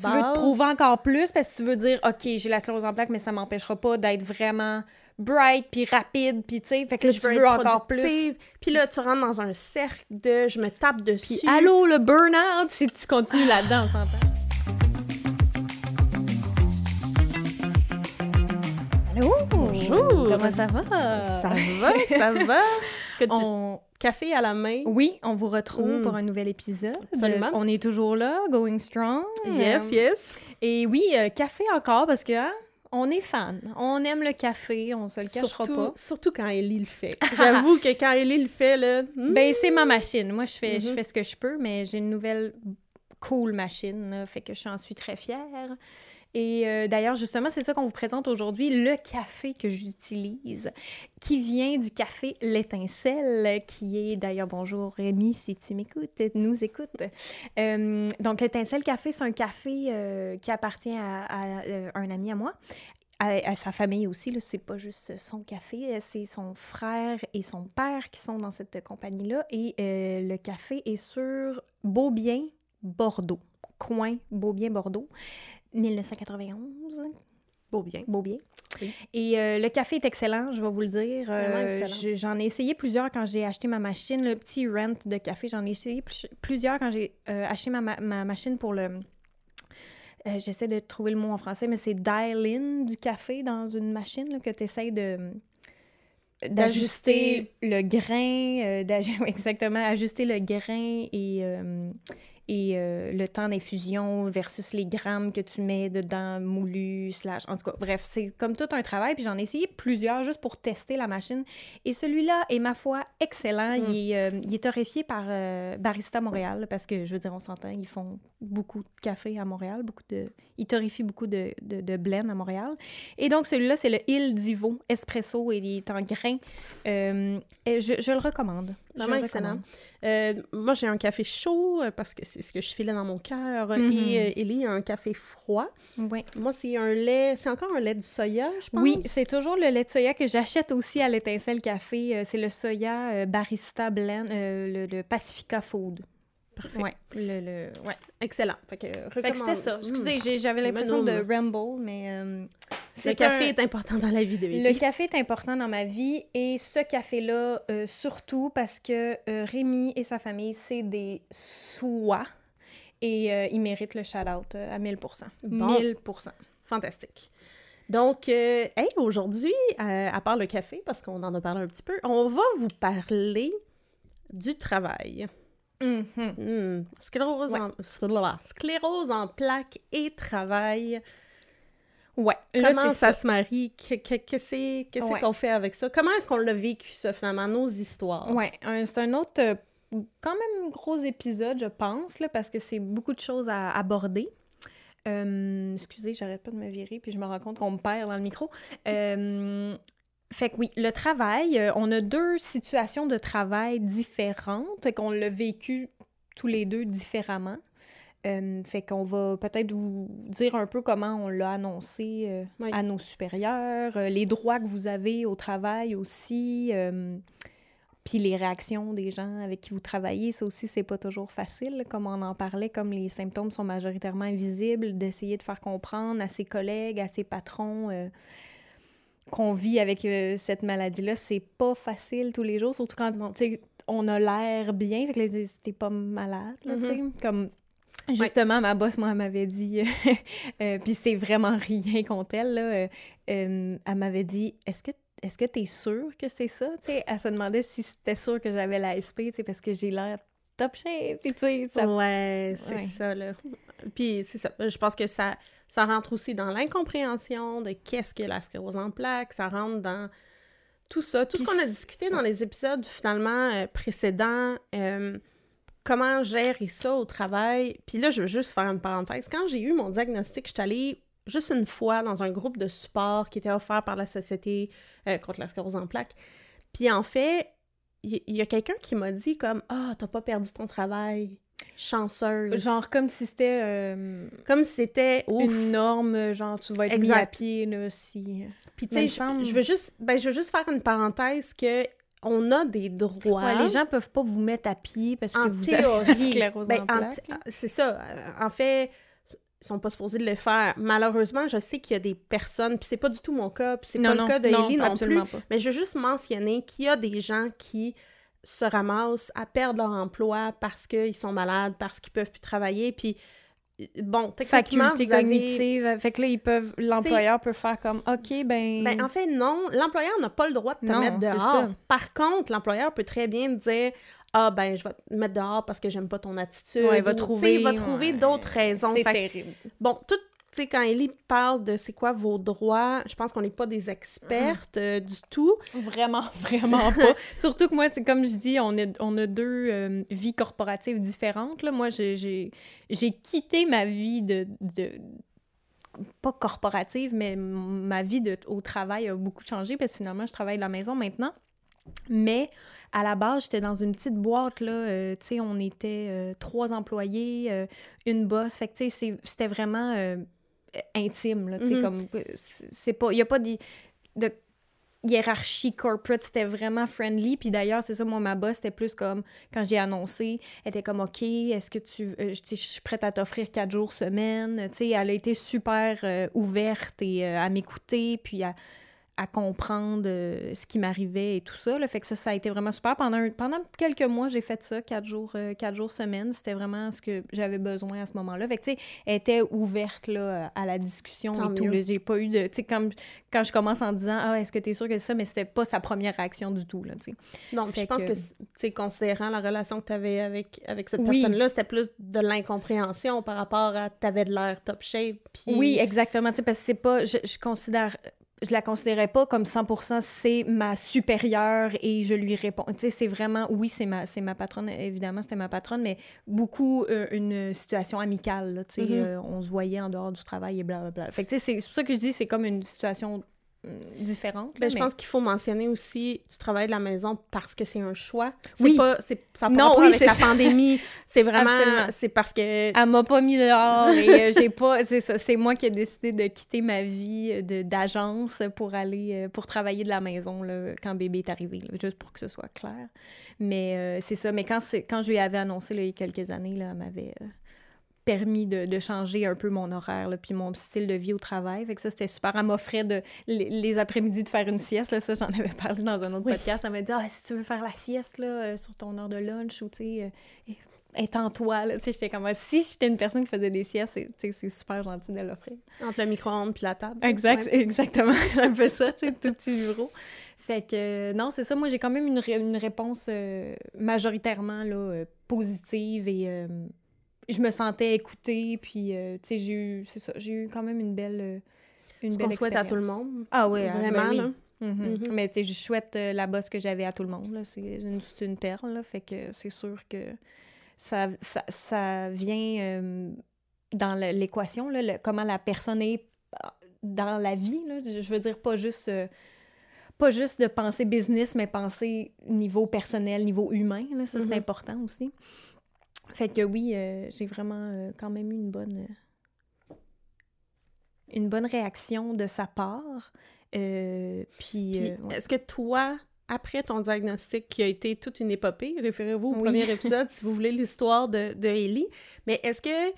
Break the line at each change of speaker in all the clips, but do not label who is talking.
Tu veux te prouver encore plus parce que tu veux dire, OK, j'ai la sclérose en plaques, mais ça m'empêchera pas d'être vraiment bright, puis rapide, puis tu sais, fait que là,
je
tu
veux
encore plus.
Puis là, tu rentres dans un cercle de je me tape dessus.
Puis allô, le burn-out, si tu continues là-dedans, on s'entend. Allô?
Bonjour.
Comment ça va?
Ça va, ça va. Que
On...
Café à la main.
Oui, on vous retrouve
Mm.
pour un nouvel épisode.
Absolument.
On est toujours là, going strong.
Yes,
Euh,
yes.
Et oui, euh, café encore, parce que hein, on est fan. On aime le café, on se le cachera
Surtout,
pas.
surtout quand Ellie le fait. J'avoue que quand Ellie le fait, là... hmm,
Ben, c'est ma machine. Moi, je fais, je
Mhm.
fais ce que je peux, mais j'ai une nouvelle cool machine, là, fait que je en suis très fière. Et euh, d'ailleurs, justement, c'est ça qu'on vous présente aujourd'hui, le café que j'utilise, qui vient du café L'Étincelle, qui est, d'ailleurs, bonjour Rémi, si tu m'écoutes, nous écoutes. Euh, donc, L'Étincelle Café, c'est un café euh, qui appartient à, un ami à moi, à, sa famille aussi, c'est pas juste son café, c'est son frère et son père qui sont dans cette compagnie-là. Et le café est sur Beaubien, Bordeaux. Coin Beaubien, Bordeaux. 1991,
Beau bien.
Beaubien.
Oui.
Et euh, le café est excellent, je vais vous le dire. Euh, J'en ai essayé plusieurs quand j'ai acheté ma machine, le petit rent de café. J'en ai essayé plus- plusieurs quand j'ai euh, acheté ma, ma- ma machine pour le... J'essaie de trouver le mot en français, mais c'est dial-in du café dans une machine là, que tu essaies de d'ajuster le grain, euh, exactement, ajuster le grain et, euh, et euh, le temps d'infusion versus les grammes que tu mets dedans, moulu, slash, en tout cas, bref, c'est comme tout un travail, puis j'en ai essayé plusieurs juste pour tester la machine, et celui-là est, ma foi, excellent,
Mm.
il, est, euh, il est torréfié par euh, Barista Montréal, parce que, je veux dire, on s'entend, ils font beaucoup de café à Montréal, beaucoup de... Ils torréfient beaucoup de, de, de blend à Montréal, et donc celui-là, c'est le Il Divo Espresso, et il est en grain, Euh, et je, je le recommande.
Vraiment
le
excellent. Euh, moi, j'ai un café chaud euh, parce que c'est ce que je filais dans mon cœur.
Mhm.
Et euh, Ellie a un café froid.
Ouais.
Moi, c'est un lait... C'est encore un lait de soya, je pense.
Oui, c'est toujours le lait de soya que j'achète aussi à l'étincelle café. Euh, c'est le soya euh, Barista Blend, euh, le, le Pacifica Food.
Parfait.
Ouais, le, le- ouais.
Excellent. Fait que,
Fait que
recommande-
c'était ça. Excusez, j'avais
Mais
l'impression de ramble, mais euh,
Le café
un-
est important dans la vie de
Le café est important dans ma vie et ce café-là, euh, surtout parce que euh, Rémi et sa famille, c'est des soies et euh, ils méritent le shout-out euh, à 1000
Bon.
1000%
Fantastique. Donc, euh, hey, aujourd'hui, euh, à part le café, parce qu'on en a parlé un petit peu, on va vous parler du travail.
Mhm.
Hmm. Sclérose,
Ouais.
en... Sclérose en plaques et travail.
Ouais.
Comment
c'est
ça, se marie? Que- que- Qu'est-ce
Ouais.
qu'on fait avec ça? Comment est-ce qu'on l'a vécu, ça, finalement, nos histoires?
Ouais, c'est un autre euh, quand même gros épisode, je pense, là, parce que c'est beaucoup de choses à aborder. Euh, excusez, j'arrête pas de me virer, puis je me rends compte qu'on me perd dans le micro. Euh, fait que oui, le travail, euh, on a deux situations de travail différentes, qu'on l'a vécu tous les deux différemment. Euh, fait qu'on va peut-être vous dire un peu comment on l'a annoncé euh,
Oui.
à nos supérieurs, euh, les droits que vous avez au travail aussi, puis les réactions des gens avec qui vous travaillez, ça aussi, c'est pas toujours facile, comme on en parlait, comme les symptômes sont majoritairement invisibles, d'essayer de faire comprendre à ses collègues, à ses patrons qu'on vit avec euh, cette maladie-là, c'est pas facile tous les jours, surtout quand tu on a l'air bien, fait que t'es pas malade, là, tu sais, comme... Justement, ma boss, moi, elle m'avait dit, euh, puis c'est vraiment rien contre elle, là, euh, elle m'avait dit, est-ce que est-ce que t'es sûre que c'est ça? Tu elle se demandait si c'était sûr que j'avais la SP, tu sais, parce que j'ai l'air top shape, puis tu ça...
Ouais, c'est
Ouais.
ça, là. Puis c'est ça. Je pense que ça, ça rentre aussi dans l'incompréhension de qu'est-ce que la sclérose en plaques. Ça rentre dans tout ça. Tout ce qu'on a discuté dans les épisodes, finalement, euh, précédents. euh, comment gérer ça au travail. Puis là, je veux juste faire une parenthèse. Quand j'ai eu mon diagnostic, je suis allée juste une fois dans un groupe de support qui était offert par la Société euh, contre la sclérose en plaques. Puis en fait, il y, il y a quelqu'un qui m'a dit comme « Ah, t'as pas perdu ton travail. Chanceuse. »
Genre comme si c'était euh,
Comme si c'était
une norme, genre tu vas être mis
Exact.
à pied, là, si...
Puis tu sais, je, veux juste ben je veux juste faire une parenthèse que on a des droits.
Ouais, les gens peuvent pas vous mettre à pied parce que vous
théorie,
avez sclérose
ben,
en
c'est ça. En fait, sont pas supposés de le faire. Malheureusement, je sais qu'il y a des personnes, puis c'est pas du tout mon cas, puis c'est pas
Non,
le cas de
non,
Ellie non plus,
pas.
mais je veux juste mentionner qu'il y a des gens qui se ramassent à perdre leur emploi parce qu'ils sont malades, parce qu'ils peuvent plus travailler, puis bon, techniquement,
Faculté
vous avez...
cognitive. Fait que là, ils peuvent, l'employeur peut faire comme, OK, ben.
Ben, en fait, non. L'employeur n'a pas le droit de te
Non,
mettre dehors.
ça.
Par contre, l'employeur peut très bien te dire Ah, ben, je vais te mettre dehors parce que j'aime pas ton attitude.
Ouais, il va
Ou,
trouver-
Il va trouver
ouais,
d'autres raisons.
c'est
que,
terrible.
Bon, tout. Tu sais, quand Ellie parle de c'est quoi vos droits, je pense qu'on n'est pas des expertes euh, du tout.
Vraiment, vraiment pas. Surtout que moi, c'est comme je dis, on a, on a deux euh, vies corporatives différentes. Là. Moi, j'ai- quitté ma vie de, de- pas corporative, mais ma vie de, au travail a beaucoup changé parce que finalement, je travaille de la maison maintenant. Mais à la base, j'étais dans une petite boîte, là, euh, tu sais, on était euh, trois employés, euh, une boss, fait que, tu sais, c'était vraiment intime, là,
Mhm.
comme, euh, c'est- pas, il y a pas de, de hiérarchie corporate, c'était vraiment friendly, puis d'ailleurs, c'est ça, moi, ma boss, c'était plus comme, quand j'ai annoncé, elle était comme, OK, est-ce que tu, euh, je suis prête à t'offrir quatre jours semaine, tu sais, elle a été super euh, ouverte et euh, à m'écouter, puis à, à comprendre euh, ce qui m'arrivait et tout ça. Là. Fait que ça, ça a été vraiment super. Pendant, un- pendant quelques mois, j'ai fait ça, quatre jours, euh, quatre jours semaine. C'était vraiment ce que j'avais besoin à ce moment-là. Fait que, tu sais, elle était ouverte là, à la discussion
Tant
et tout.
mieux.
J'ai pas eu de... Tu sais, comme quand je commence en disant « Ah, est-ce que t'es sûre que c'est ça? » Mais c'était pas sa première réaction du tout, là, tu sais. Fait
je pense
que-
que, tu sais, considérant la relation que tu avais avec, avec cette
Oui.
personne-là, c'était plus de l'incompréhension par rapport à t'avais de l'air top shape. Puis...
Oui, exactement. Tu sais, parce que c'est pas... Je, je considère... Je la considérais pas comme 100% c'est ma supérieure et je lui réponds. Tu sais, c'est vraiment... Oui, c'est ma, c'est ma patronne, évidemment, c'était ma patronne, mais beaucoup euh, une situation amicale, là, tu sais.
Mhm.
euh, on se voyait en dehors du travail et blablabla. Fait que, tu sais, c'est c'est pour ça que je dis c'est comme une situation hum, différente.
Ben,
là,
je
mais-
pense qu'il faut mentionner aussi tu travailles de la maison parce que c'est un choix. C'est
Oui.
pas c'est ça a pas
oui,
avec
c'est
la
ça.
pandémie, c'est vraiment c'est parce que
Elle m'a pas mis dehors et euh, j'ai pas. C'est ça, c'est moi qui ai décidé de quitter ma vie euh, d'agence pour aller euh, pour travailler de la maison là, quand bébé est arrivé, là, juste pour que ce soit clair. Mais euh, c'est ça. Mais quand c'est quand je lui avais annoncé là, il y a quelques années, là, elle m'avait euh, permis de, de changer un peu mon horaire là, puis mon style de vie au travail. Fait que ça, c'était super. Elle m'offrait de, les, les après-midi de faire une sieste. Là, ça, j'en avais parlé dans un autre
Oui.
podcast. Elle m'a dit ah, si tu veux faire la sieste là, euh, sur ton heure de lunch ou tu sais. euh, étends-toi, là. Tu sais, j'étais comme, ah, si j'étais une personne qui faisait des siestes, c'est, super gentil de l'offrir.
entre le micro-ondes puis la table.
Exact,
Ouais.
exactement. un peu ça, tu sais, tout petit bureau. Fait que, euh, non, c'est ça. Moi, j'ai quand même une, une réponse euh, majoritairement, là, euh, positive et euh, je me sentais écoutée. Puis, euh, tu sais, j'ai eu, c'est ça, j'ai eu quand même une belle, euh, une
Ce
belle
qu'on souhaite à tout le monde.
Ah oui,
Vraiment, là.
Mhm.
Mhm.
Mais tu sais, je souhaite euh, la bosse que j'avais à tout le monde. là. C'est une, c'est une perle, là. fait que c'est sûr que ça, ça, ça vient euh, dans l'équation, là, le- comment la personne est dans la vie. Là. Je veux dire, pas juste, pas juste de penser business, mais penser niveau personnel, niveau humain. Là. Ça, c'est
Mhm.
important aussi. Fait que oui, euh, j'ai vraiment euh, quand même eu une bonne... euh, une bonne réaction de sa part. Puis,
Puis,
ouais.
est-ce que toi, après ton diagnostic qui a été toute une épopée, référez-vous au
Oui.
premier épisode si vous voulez l'histoire de, de Ellie, mais est-ce que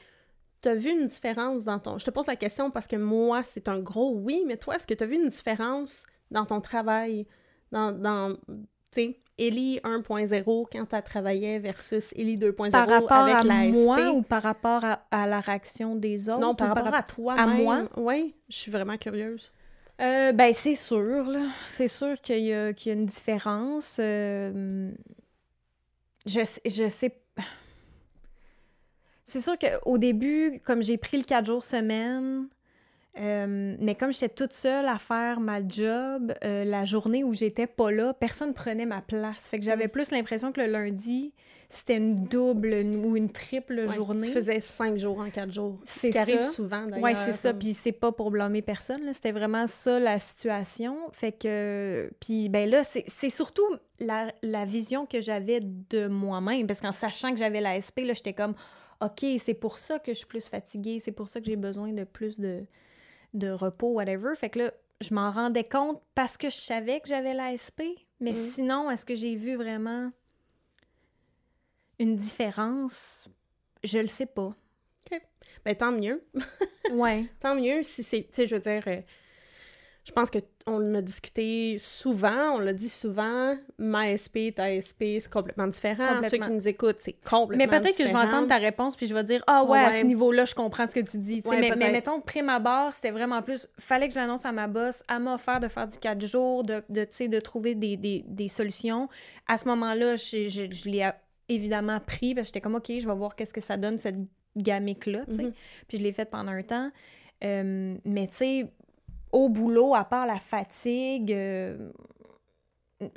tu as vu une différence dans ton... Je te pose la question parce que moi, c'est un gros oui, mais toi, est-ce que tu as vu une différence dans ton travail, dans, dans tu sais, Ellie 1.0 quand tu travaillais versus Ellie 2.0
par rapport
avec
à
la
moi
SP?
ou par rapport à, à la réaction des autres?
Non, par rapport à toi
à moi?
Oui, je suis vraiment curieuse.
Euh, ben, c'est sûr, là. C'est sûr qu'il y, a- qu'il y a une différence. Euh, je, sais- je sais... C'est sûr qu'au début, comme j'ai pris le 4 jours semaine, euh, mais comme j'étais toute seule à faire ma job, euh, la journée où j'étais pas là, personne prenait ma place. Fait que j'avais
Mm.
plus l'impression que le lundi, c'était une double ou une triple
Ouais,
journée.
Tu faisais cinq jours en quatre jours. Ce
C'est
qui arrive souvent, d'ailleurs.
Ouais, c'est ça. Puis c'est pas pour blâmer personne. C'était vraiment ça la situation. Fait que. Puis ben là, c'est c'est surtout la, la vision que j'avais de moi-même. Parce qu'en sachant que j'avais la SP, là, j'étais comme, OK, c'est pour ça que je suis plus fatiguée. C'est pour ça que j'ai besoin de plus de, de repos, whatever. Fait que là, je m'en rendais compte parce que je savais que j'avais la SP. Mais
Mm.
sinon, est-ce que j'ai vu vraiment une différence? Je le sais pas.
OK. Ben, tant mieux.
Ouais.
tant mieux si c'est. Tu sais, je veux dire, euh, je pense qu'on en a discuté souvent, on l'a dit souvent, ma SP, ta SP, c'est complètement différent. Ceux
Complètement.
qui nous écoutent, c'est complètement
Mais peut-être que je vais
différent.
entendre ta réponse puis je vais dire ah ouais, à ce niveau-là je comprends ce que tu dis.
Ouais,
mais, mais mettons prime abord c'était vraiment plus fallait que j'annonce à ma boss, elle m'a offert de faire du 4 jours, de de, de trouver des, des, des solutions. À ce moment-là, je, je, je l'ai a- évidemment pris parce que j'étais comme ok je vais voir qu'est-ce que ça donne cette gamique là, tu sais.
Mhm.
Puis je l'ai faite pendant un temps. Euh, mais tu sais au boulot à part la fatigue. euh,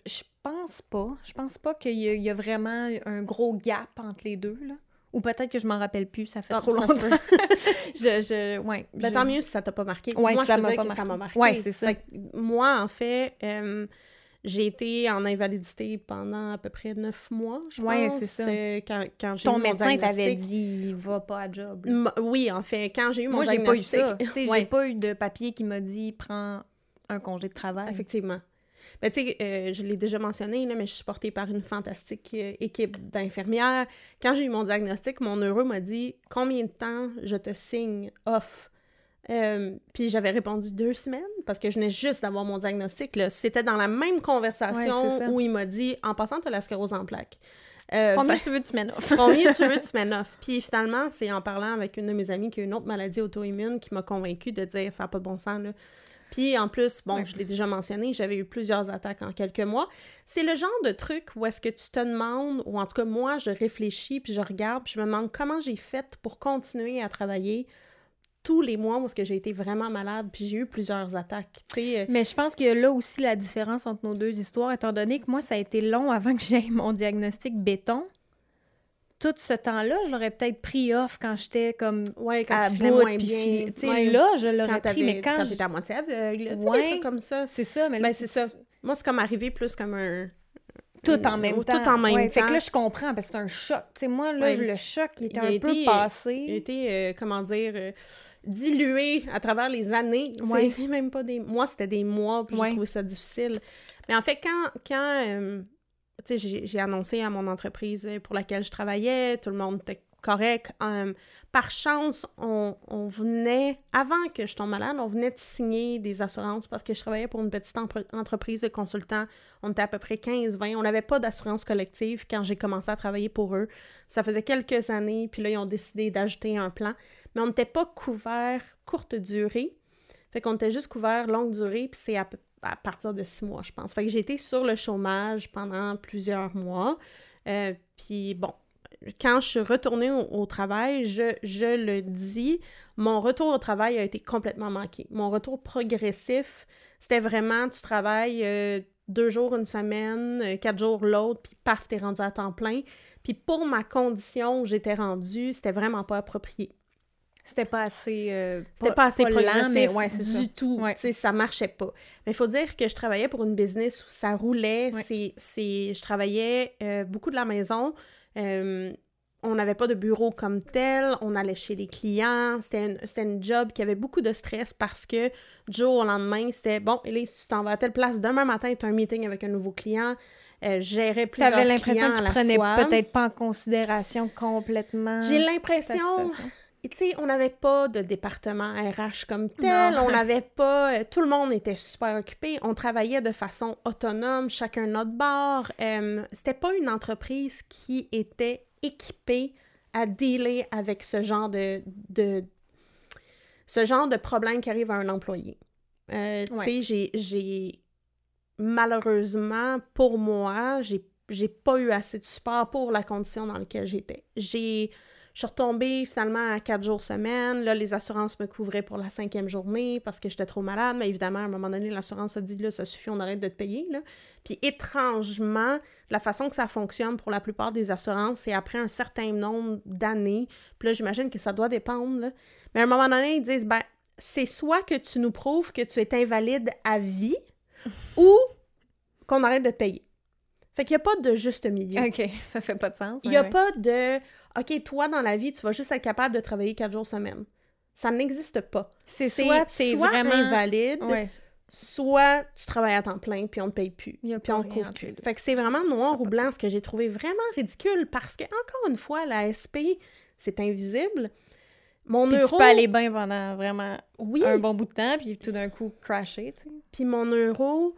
je pense pas. Je pense pas qu'il y, a- il y a vraiment un gros gap entre les deux, là. Ou peut-être que je m'en rappelle plus, ça fait
Ah,
trop
ça
longtemps. je, je, ouais.
Ben,
je-
tant mieux si ça t'a pas marqué.
Ouais,
moi,
ça m'a
que ça m'a
marqué.
marqué.
Ouais, c'est ça.
Moi, en fait, euh, j'ai été en invalidité pendant à peu près neuf mois, je
Ouais,
pense.
c'est ça.
euh, quand, quand j'ai eu
Ton
mon
médecin t'avait dit, il va pas à job.
Oui, en fait, quand j'ai eu mon
Moi, j'ai pas eu ça.
Ouais.
j'ai pas eu de papier qui m'a dit, prends un congé de travail.
Effectivement. Ben, tu sais, euh, je l'ai déjà mentionné, là, mais je suis portée par une fantastique euh, équipe d'infirmières. Quand j'ai eu mon diagnostic, mon neuro m'a dit Combien de temps je te signe off Euh, Puis j'avais répondu deux semaines parce que je venais juste d'avoir mon diagnostic. C'était dans la même conversation où il m'a dit En passant, tu as la sclérose en plaques. Euh,
Combien tu veux de semaine off?
Combien tu veux off? Puis finalement, c'est en parlant avec une de mes amies qui a une autre maladie auto-immune qui m'a convaincue de dire ça n'a pas de bon sens. Là. Puis en plus, bon,
Ouais.
je l'ai déjà mentionné, j'avais eu plusieurs attaques en quelques mois. C'est le genre de truc où est-ce que tu te demandes, ou en tout cas moi, je réfléchis, puis je regarde, puis je me demande comment j'ai fait pour continuer à travailler tous les mois où que j'ai été vraiment malade, puis j'ai eu plusieurs attaques. Euh,
Mais je pense que là aussi la différence entre nos deux histoires, étant donné que moi, ça a été long avant que j'aie mon diagnostic béton. Tout ce temps-là, je l'aurais peut-être pris off quand j'étais comme
ouais, quand
à
tu
bout,
moins bien. ouais,
là, je l'aurais pris, mais quand...
t'étais à moitié aveugle, des
Ouais.
trucs comme ça.
C'est ça, mais
Ben, c'est ça. Moi, c'est comme arrivé plus comme un...
Tout en même
Tout
temps.
en même
Ouais, Fait
temps.
que là, je comprends, parce que c'est un choc. Tu sais, moi, là,
Ouais.
le choc, il était
Il
un
été-
peu
Il a
passé.
été, euh, comment dire, euh, dilué à travers les années.
Ouais.
C'est même pas des... Moi, c'était des mois, puis
Ouais.
j'ai trouvé ça difficile. Mais en fait, quand... quand euh, tu sais, j'ai annoncé à mon entreprise pour laquelle je travaillais, tout le monde était correct. euh, par chance, on, venait, avant que je tombe malade, on venait de signer des assurances parce que je travaillais pour une petite entreprise de consultants. On était à peu près 15-20. On n'avait pas d'assurance collective quand j'ai commencé à travailler pour eux. Ça faisait quelques années, puis là, ils ont décidé d'ajouter un plan. Mais on n'était pas couvert courte durée. Fait qu'on était juste couvert longue durée, puis c'est à partir de six mois, je pense. Fait que j'ai été sur le chômage pendant plusieurs mois. Euh, puis bon, quand je suis retournée au, au travail, je, je le dis, mon retour au travail a été complètement manqué. Mon retour progressif, c'était vraiment, tu travailles euh, deux jours une semaine, euh, quatre jours l'autre, puis paf, t'es rendu à temps plein. Puis pour ma condition où j'étais rendue, c'était vraiment pas approprié.
C'était pas assez... euh,
C'était pas assez progressif
mais ouais,
du
ça.
tout.
Ouais.
Tu sais, ça marchait pas. Mais il faut dire que je travaillais pour une business où ça roulait.
Ouais.
C'est, c'est, je travaillais euh, beaucoup de la maison. Euh, on n'avait pas de bureau comme tel. On allait chez les clients. C'était une, job qui avait beaucoup de stress parce que du jour au lendemain, c'était bon, Élise, tu t'en vas à telle place. Demain matin, tu as un meeting avec un nouveau client. Euh, gérais plusieurs
l'impression
clients à
qu'ils
la
prenaient peut-être pas en considération complètement
J'ai l'impression tu sais, on n'avait pas de département RH comme tel,
Non.
on n'avait pas... euh, tout le monde était super occupé, on travaillait de façon autonome, chacun notre bord. Euh, C'était pas une entreprise qui était équipée à dealer avec ce genre de... de ce genre de problème qui arrive à un employé. Euh, tu sais, j'ai-. Malheureusement, pour moi, j'ai j'ai pas eu assez de support pour la condition dans laquelle j'étais. J'ai... Je suis retombée finalement à quatre jours semaine. Là, les assurances me couvraient pour la cinquième journée parce que j'étais trop malade. Mais évidemment, à un moment donné, l'assurance a dit là, ça suffit, on arrête de te payer. Là. Puis étrangement, la façon que ça fonctionne pour la plupart des assurances, c'est après un certain nombre d'années. Puis là, j'imagine que ça doit dépendre. Mais à un moment donné, ils disent ben, c'est soit que tu nous prouves que tu es invalide à vie ou qu'on arrête de te payer. Fait qu'il n'y a pas de juste milieu.
OK, ça fait pas de sens.
Il n'y a
ouais,
pas de OK, toi, dans la vie, tu vas juste être capable de travailler quatre jours semaine. Ça n'existe pas.
C'est soit
c'est
t'es vraiment...
invalide,
Ouais.
soit tu travailles à temps plein puis on te paye plus. Puis on couvre plus. Fait que c'est vraiment noir ou blanc, ce que j'ai trouvé vraiment ridicule parce que, encore une fois, la SP, c'est invisible. Mon
Puis
euro...
tu peux aller bien pendant vraiment
Oui,
un bon bout de temps, puis tout d'un coup crasher, tu sais.
Puis mon euro,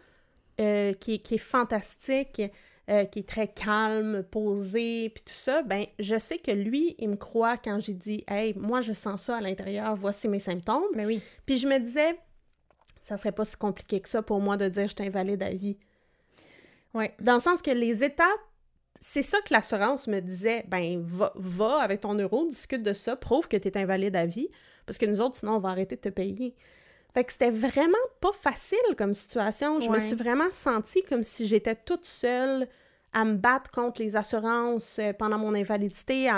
euh, qui est fantastique, euh, qui est très calme, posé, puis tout ça, ben je sais que lui, il me croit quand j'ai dit « Hey, moi, je sens ça à l'intérieur, voici mes symptômes.
Mais oui. »
Puis je me disais, ça serait pas si compliqué que ça pour moi de dire « Je t'invalide à vie. »
Ouais.
Dans le sens que les étapes, c'est ça que l'assurance me disait, ben va, va avec ton euro, discute de ça, prouve que tu es invalide à vie, parce que nous autres, sinon, on va arrêter de te payer. Fait que c'était vraiment pas facile comme situation. Je me suis vraiment sentie comme si j'étais toute seule à me battre contre les assurances euh, pendant mon invalidité.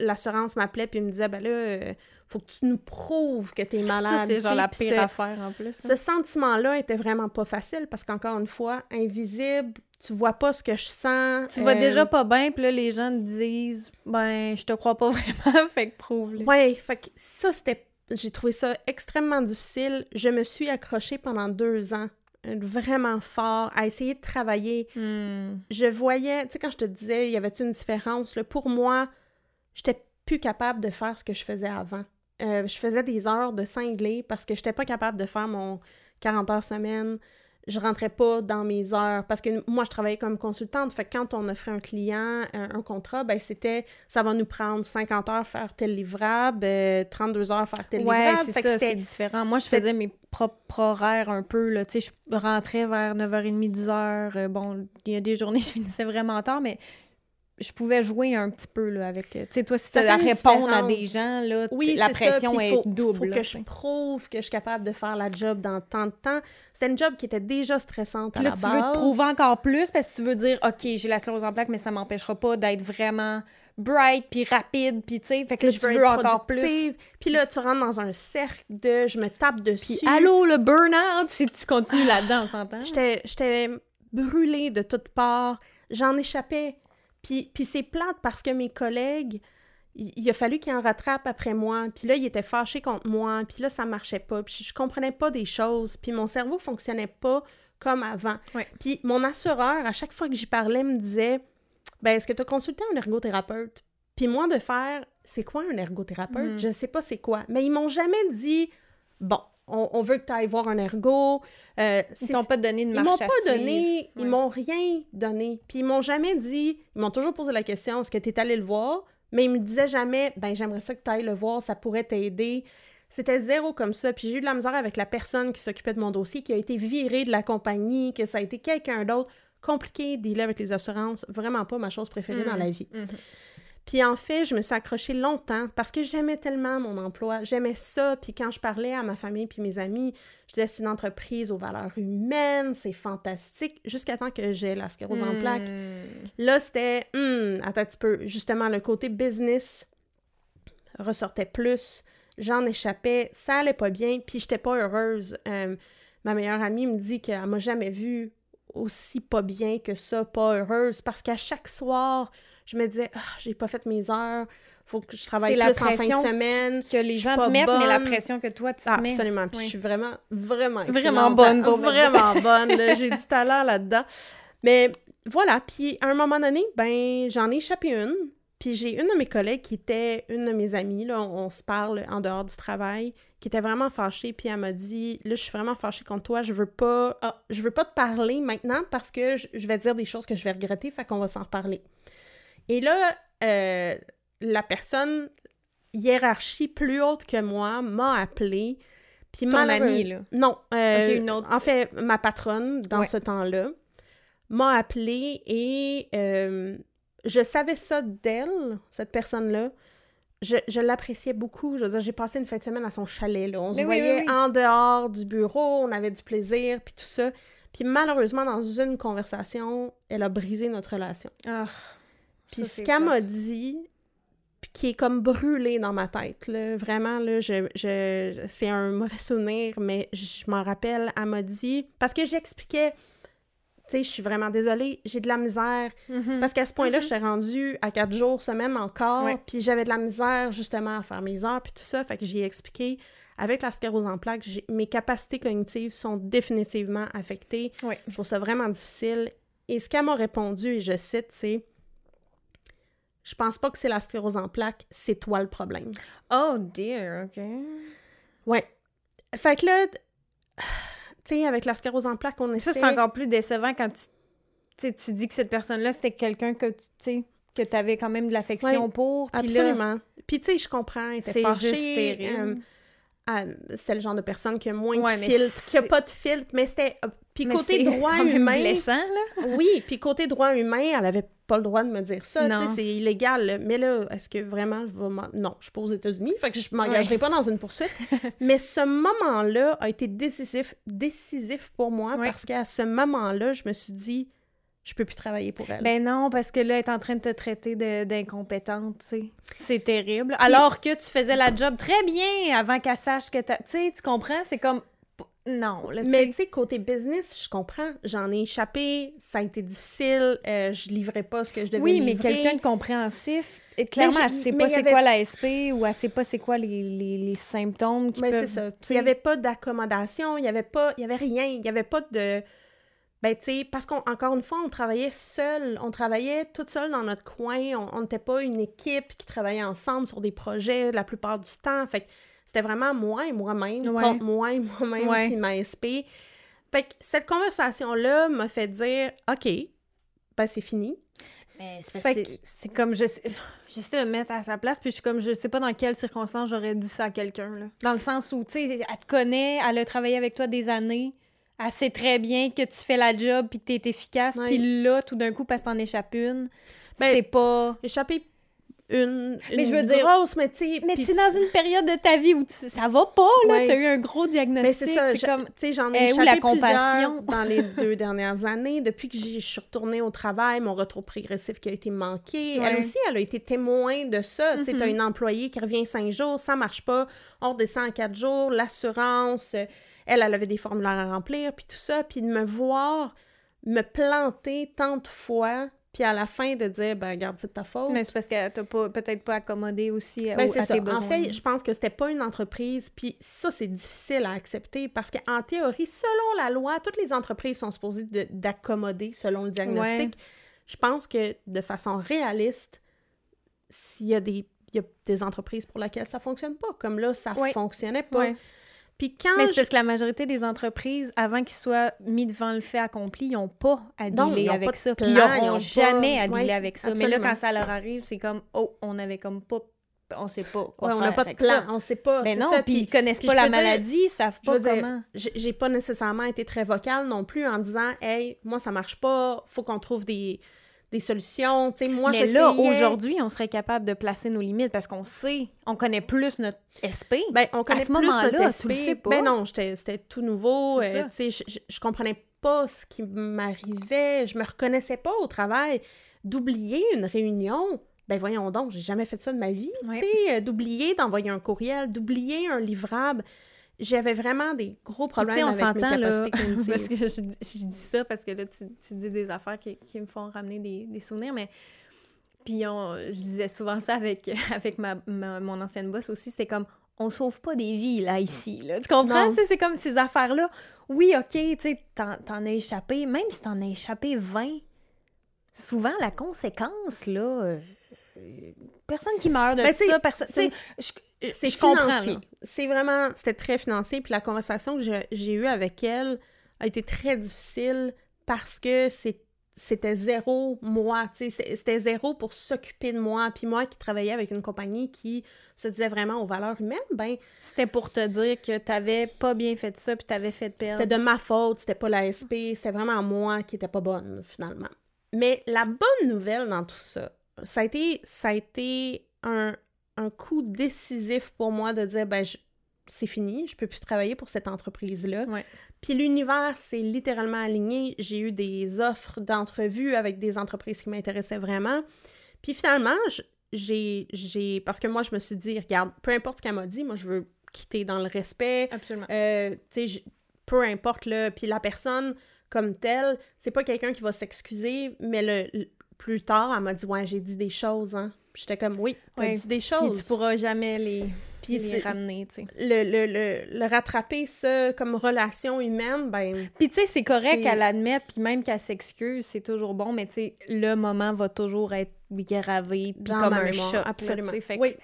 L'assurance m'appelait puis me disait, ben là, euh, faut que tu nous prouves que t'es malade.
Ça, c'est genre la pire affaire en plus. hein.
ce sentiment-là était vraiment pas facile parce qu'encore une fois, invisible, tu vois pas ce que je sens.
Tu vas
euh,
déjà pas bien, puis là, les gens te disent « Ben, je te crois pas vraiment, fait que prouve-le.
Ouais, fait que ça, c'était. J'ai trouvé ça extrêmement difficile. Je me suis accrochée pendant deux ans, euh, vraiment fort, à essayer de travailler.
Hmm.
Je voyais, tu sais, quand je te disais, il y avait une différence, là, pour moi, j'étais plus capable de faire ce que je faisais avant. Euh, je faisais des heures de cinglé parce que j'étais pas capable de faire mon 40 heures semaine. Je rentrais pas dans mes heures parce que moi, je travaillais comme consultante. Fait que quand on offrait un client un, un contrat, ben c'était ça va nous prendre 50 heures faire tel livrable, euh, 32 heures faire tel
Ouais,
livrable.
c'est ça, c'est différent. Moi, je faisais mes propres horaires un peu, là, tu sais, je rentrais vers 9h30, 10h, euh, bon, il y a des journées, je finissais vraiment tard, mais je pouvais jouer un petit peu, là, avec, euh, tu sais, toi, si
Ça
t'as à répondre à des gens, là,
Oui,
la
c'est ça,
pression
puis
est
faut,
double,
faut
là,
que
tu
je prouve que je suis capable de faire la job dans tant de temps. C'était une job qui était déjà stressante
Puis
à
là,
la
tu
base.
veux te prouver encore plus parce que tu veux dire, OK, j'ai la sclérose en plaques, mais ça m'empêchera pas d'être vraiment bright, puis rapide, puis tu sais, fait que là,
je
tu
veux
veux encore plus.
Puis là, tu rentres dans un cercle de je me tape dessus.
Puis allô, le burn-out, si tu continues là-dedans, on s'entend?
J'étais j'étais brûlée de toutes parts. J'en échappais. Puis, puis c'est plate parce que mes collègues, il, il a fallu qu'ils en rattrapent après moi. Puis là, ils étaient fâchés contre moi. Puis là, ça marchait pas. Puis je, comprenais pas des choses. Puis mon cerveau fonctionnait pas comme avant.
Ouais.
Puis mon assureur, à chaque fois que j'y parlais, me disait Ben, est-ce que tu as consulté un ergothérapeute Puis moi, de faire C'est quoi un ergothérapeute?
Mm.
Je sais pas c'est quoi. Mais ils m'ont jamais dit Bon, on, on veut que tu ailles voir un ergo. Euh,
Ils t'ont pas donné de
ils
marche
m'ont
à
pas
suivre.
donné, ils
Ouais.
m'ont rien donné. Puis ils m'ont jamais dit, ils m'ont toujours posé la question, est-ce que tu es allé le voir? Mais ils me disaient jamais, ben j'aimerais ça que tu ailles le voir, ça pourrait t'aider. C'était zéro comme ça. Puis j'ai eu de la misère avec la personne qui s'occupait de mon dossier, qui a été virée de la compagnie, que ça a été quelqu'un d'autre. Compliqué, dealer avec les assurances, vraiment pas ma chose préférée dans
Mm.
la vie.
Mhm.
Puis en fait, je me suis accrochée longtemps parce que j'aimais tellement mon emploi, j'aimais ça. Puis quand je parlais à ma famille puis mes amis, je disais c'est une entreprise aux valeurs humaines, c'est fantastique, jusqu'à temps que j'ai la sclérose en plaques.
Hmm.
Là, c'était, hum, attends un petit peu, justement, le côté business ressortait plus, j'en échappais, ça allait pas bien, puis j'étais pas heureuse. Euh, ma meilleure amie me dit qu'elle m'a jamais vue aussi pas bien que ça, pas heureuse, parce qu'à chaque soir, je me disais, ah, j'ai pas fait mes heures, faut que je travaille
C'est la
plus en fin de semaine.
Que les gens te mettent, mais la pression que toi, tu te
Ah,
mets.
absolument. Puis
Oui.
je suis vraiment, vraiment
Vraiment bonne pour
Vraiment bonne. J'ai du talent là-dedans. Mais voilà. Puis à un moment donné, ben j'en ai échappé une. Puis j'ai une de mes collègues qui était une de mes amies. Là, on, on se parle en dehors du travail, qui était vraiment fâchée. Puis elle m'a dit Là, je suis vraiment fâchée contre toi. Je veux pas, ah, je veux pas te parler maintenant parce que je, je vais dire des choses que je vais regretter. Fait qu'on va s'en reparler. Et là, euh, la personne hiérarchie plus haute que moi m'a appelé. Puis
Ton amie, là?
Non, euh,
Ok, une autre.
en fait, ma patronne, dans
Ouais.
ce temps-là, m'a appelé et euh, je savais ça d'elle, cette personne-là. Je, je l'appréciais beaucoup. Je veux dire, j'ai passé une fin de semaine à son chalet. Là. On se
oui,
voyait
oui, oui.
en dehors du bureau, on avait du plaisir, puis tout ça. Puis malheureusement, dans une conversation, elle a brisé notre relation.
Ah,
Puis ce qu'elle m'a dit, qui est comme brûlé dans ma tête, là, vraiment, là, je, je, c'est un mauvais souvenir, mais je m'en rappelle, elle m'a dit, parce que j'expliquais, tu sais, je suis vraiment désolée, j'ai de la misère,
Mhm.
parce qu'à ce point-là,
Mhm.
j'étais rendue à quatre jours, semaine encore,
Ouais.
puis j'avais de la misère, justement, à faire mes heures, puis tout ça, fait que j'ai expliqué, avec la sclérose en plaques, mes capacités cognitives sont définitivement affectées,
Ouais.
je trouve ça vraiment difficile. Et ce qu'elle m'a répondu, et je cite, c'est Je pense pas que c'est la sclérose en plaques, c'est toi le problème.
Oh dear, OK.
Ouais. Fait que là, tu sais, avec la sclérose en plaques, on essaie...
Ça, c'est encore plus décevant quand tu, tu dis que cette personne-là, c'était quelqu'un que tu sais, que tu avais quand même de l'affection
Ouais,
pour.
Absolument. Puis tu sais, je comprends, elle était
C'est
fâchée.
juste terrible.
C'est le genre de personne qui a moins
Ouais,
de filtre, qui a pas de filtre, mais c'était... euh, Puis côté droit humain...
blessant, là.
Oui, puis côté droit humain, elle avait pas le droit de me dire ça, tu sais, c'est illégal. là. Mais là, est-ce que vraiment je vais Non, je suis pas aux États-Unis, fait que je m'engagerai pas dans une poursuite. Mais ce moment-là a été décisif, décisif pour moi
Ouais.
parce qu'à ce moment-là, je me suis dit, je peux plus travailler pour elle.
Ben non, parce que là, elle est en train de te traiter d'incompétente, tu sais. C'est terrible. Alors que tu faisais la job très bien avant qu'elle sache que t'as... Tu sais, tu comprends? C'est comme... Non, là, tu
mais tu sais, côté business, je comprends. J'en ai échappé, ça a été difficile, euh, je livrais pas ce que je devais
Oui, mais
livrer.
quelqu'un de compréhensif, et clairement, elle sait
mais
pas
y
c'est
avait-
quoi la SP ou elle sait pas c'est quoi les, les, les symptômes qui
Mais
peuvent...
C'est ça. Il n'y avait pas d'accommodation, il n'y avait pas, il y avait rien, il n'y avait pas de... Ben, tu sais, parce qu'encore une fois, on travaillait seul, on travaillait toute seule dans notre coin, on n'était pas une équipe qui travaillait ensemble sur des projets la plupart du temps, fait que c'était vraiment moi et moi-même,
Ouais.
contre moi et moi-même,
Ouais.
ma SP. Fait que cette conversation-là m'a fait dire, OK, ben c'est fini.
C'est comme je sais- j'essaie de me mettre à sa place puis je suis comme je sais pas dans quelles circonstances j'aurais dit ça à quelqu'un là. Dans le sens où tu sais elle te connaît, elle a travaillé avec toi des années, elle sait très bien que tu fais la job puis que t'es efficace
Ouais.
puis là tout d'un coup parce que t'en échappes une,
Ben,
c'est pas
Échappé une,
Mais
une
je veux dire-
grosse, mais tu sais...
mais tu sais dans une période de ta vie où tu- ça va pas là,
Ouais.
t'as eu un gros
Mais
diagnostic,
c'est ça,
c'est comme
tu sais, j'en
Eh,
ai
où
échappé
la compassion?
plusieurs dans les deux dernières années. Depuis que je suis retournée au travail, mon retour progressif qui a été manqué. Elle aussi, elle a été témoin de ça. Tu sais, t'as
Mhm.
une employée qui revient cinq jours, ça marche pas, on redescend en quatre jours, l'assurance, euh, elle, elle avait des formulaires à remplir, puis tout ça, puis de me voir me planter tant de fois, puis à la fin de dire, ben, regarde, c'est de ta faute.
mais c'est parce qu'elle t'a pas peut-être pas accommodé aussi
Ben,
au-
c'est
à
ça.
tes besoins.
En fait, je pense que c'était pas une entreprise, puis ça, c'est difficile à accepter parce qu'en théorie, selon la loi, toutes les entreprises sont supposées de- d'accommoder selon le diagnostic. Je pense que de façon réaliste, s'il y a des il y a des entreprises pour lesquelles ça fonctionne pas. Comme là, ça
Ouais.
fonctionnait pas.
Ouais.
Puis quand
Mais c'est
je-
parce que la majorité des entreprises, avant qu'ils soient mis devant le fait accompli, ils n'ont pas à dealer avec
de
ça.
Plan,
ils n'auront
pas-
jamais à dealer avec ça. Mais là, quand ça leur arrive, c'est comme, oh, on avait comme pas. On sait pas quoi
Ouais, on n'a pas de plan,
ça.
on sait pas.
Mais non,
ça.
puis ils connaissent
puis
pas la maladie, ils savent pas
dire,
comment.
j'ai j'ai pas nécessairement été très vocale non plus en disant Hey, moi ça marche pas, faut qu'on trouve des, des solutions. Tu sais, moi
mais là, aujourd'hui, on serait capable de placer nos limites parce qu'on sait, on connaît plus notre SP.
ben, on connaît
ce
plus notre
tu
SP.
sais pas.
Ben non, c'était tout nouveau. Euh,
ça.
tu sais, je, comprenais pas ce qui m'arrivait. Je me reconnaissais pas au travail. D'oublier une réunion, ben voyons donc, j'ai jamais fait ça de ma vie.
Ouais.
Tu sais, euh, d'oublier d'envoyer un courriel, d'oublier un livrable. J'avais vraiment des gros problèmes
on
avec mes
s'entend, là,
capacités cognitives.
parce que je, dis- je dis ça parce que là, tu, tu dis des affaires qui, qui me font ramener des, des souvenirs, mais... Puis on, je disais souvent ça avec, avec ma, ma- mon ancienne boss aussi, c'était comme, on sauve pas des vies, là, ici, là. Tu comprends? C'est comme ces affaires-là. Oui, OK, tu sais, t'en, t'en as échappé, même si t'en as échappé 20, souvent, la conséquence, là... personne qui meurt de
Ben,
ça, personne... je-
C'est
je comprends,
financier.
là.
C'est vraiment, c'était très financier. Puis la conversation que j'ai- eue avec elle a été très difficile parce que c'était zéro moi. C'était zéro pour s'occuper de moi. Puis moi qui travaillais avec une compagnie qui se disait vraiment aux valeurs humaines, ben
C'était pour te dire que t'avais pas bien fait ça, puis t'avais fait perdre.
c'était de ma faute, c'était pas la SP, c'était vraiment moi qui était pas bonne finalement. Mais la bonne nouvelle dans tout ça, ça a été, ça a été un, un coup décisif pour moi de dire ben je- c'est fini, je peux plus travailler pour cette entreprise-là.
Ouais.
Puis l'univers s'est littéralement aligné. J'ai eu des offres d'entrevue avec des entreprises qui m'intéressaient vraiment. Puis finalement, j'ai, j'ai... Parce que moi, je me suis dit, regarde, peu importe ce qu'elle m'a dit, moi, je veux quitter dans le respect.
Absolument.
Euh, tu sais, peu importe, là. Puis la personne comme telle, c'est pas quelqu'un qui va s'excuser, mais le- plus tard, elle m'a dit, ouais, j'ai dit des choses, hein. J'étais comme, oui, t'as
Ouais.
dit des
Puis
choses.
tu pourras jamais les,
Puis
les ramener, tu sais.
le, le, le, le rattraper, ça, comme relation humaine, ben,
Puis tu sais, c'est correct qu'elle l'admette, puis même qu'elle s'excuse, c'est toujours bon, mais tu sais, le moment va toujours être gravé, puis
dans
comme un
mémoire,
choc,
absolument.
Fait
oui,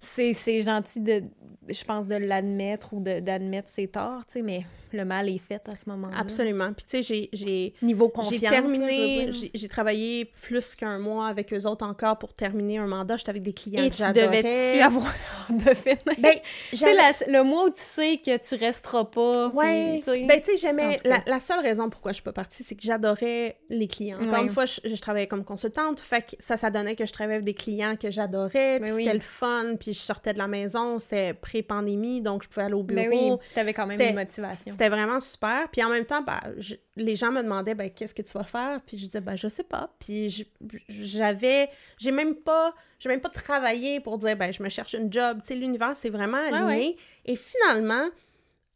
c'est gentil de, je pense, de l'admettre ou de- d'admettre ses torts, tu sais, mais le mal est fait à ce moment-là.
absolument. Puis tu sais, j'ai- j'ai...
Niveau confiance,
J'ai terminé, j'ai j'ai travaillé plus qu'un mois avec eux autres encore pour terminer un mandat. J'étais avec des clients
Et
que
tu devais-tu avoir de fait?
Ben,
tu sais, le mois où tu sais que tu resteras pas, puis,
Ouais. Ben, tu sais, j'aimais. La, la seule raison pourquoi je suis pas partie, c'est que j'adorais les clients. Encore
Ouais.
une fois, je, je travaillais comme consultante. Fait que ça, ça donnait que je travaillais avec des clients que j'adorais. Puis
Ben oui.
c'était le fun. Puis je sortais de la maison. C'était pré-pandémie, donc je pouvais aller au bureau.
Ben oui, t'avais quand même une motivation.
C'était vraiment super. Puis en même temps, ben, je- les gens me demandaient ben, qu'est-ce que tu vas faire? Puis je disais ben, je sais pas. Puis j'avais. J'ai même pas. J'ai même pas travaillé pour dire ben, je me cherche une job. Tu sais, l'univers, c'est vraiment aligné.
ouais.
Et finalement,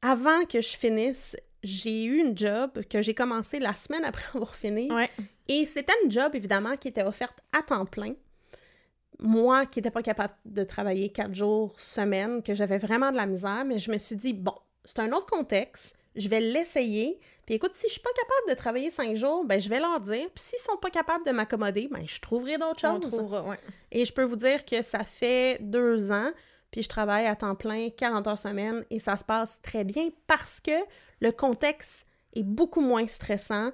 avant que je finisse, j'ai eu une job que j'ai commencé la semaine après avoir fini.
Ouais.
Et c'était une job, évidemment, qui était offerte à temps plein. Moi, qui n'étais pas capable de travailler quatre jours semaine, que j'avais vraiment de la misère, mais je me suis dit, bon, c'est un autre contexte, je vais l'essayer. Puis écoute, si je suis pas capable de travailler cinq jours, ben je vais leur dire. Puis s'ils sont pas capables de m'accommoder, ben je trouverai d'autres
On
choses.
trouvera, ouais.
Et je peux vous dire que ça fait deux ans, puis je travaille à temps plein, 40 heures semaine, et ça se passe très bien parce que le contexte est beaucoup moins stressant.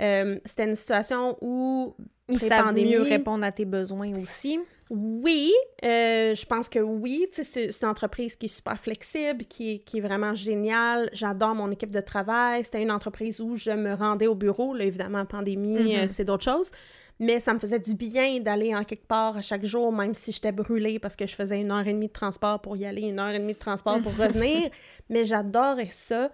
Euh, C'était une situation où
Ils savent mieux répondre à tes besoins aussi.
Oui, euh, je pense que oui. C'est une entreprise qui est super flexible, qui est, qui est vraiment géniale. J'adore mon équipe de travail. C'était une entreprise où je me rendais au bureau. Là, évidemment, pandémie, euh, c'est d'autres choses. Mais ça me faisait du bien d'aller en quelque part à chaque jour, même si j'étais brûlée parce que je faisais une heure et demie de transport pour y aller, une heure et demie de transport pour revenir. Mais j'adorais ça.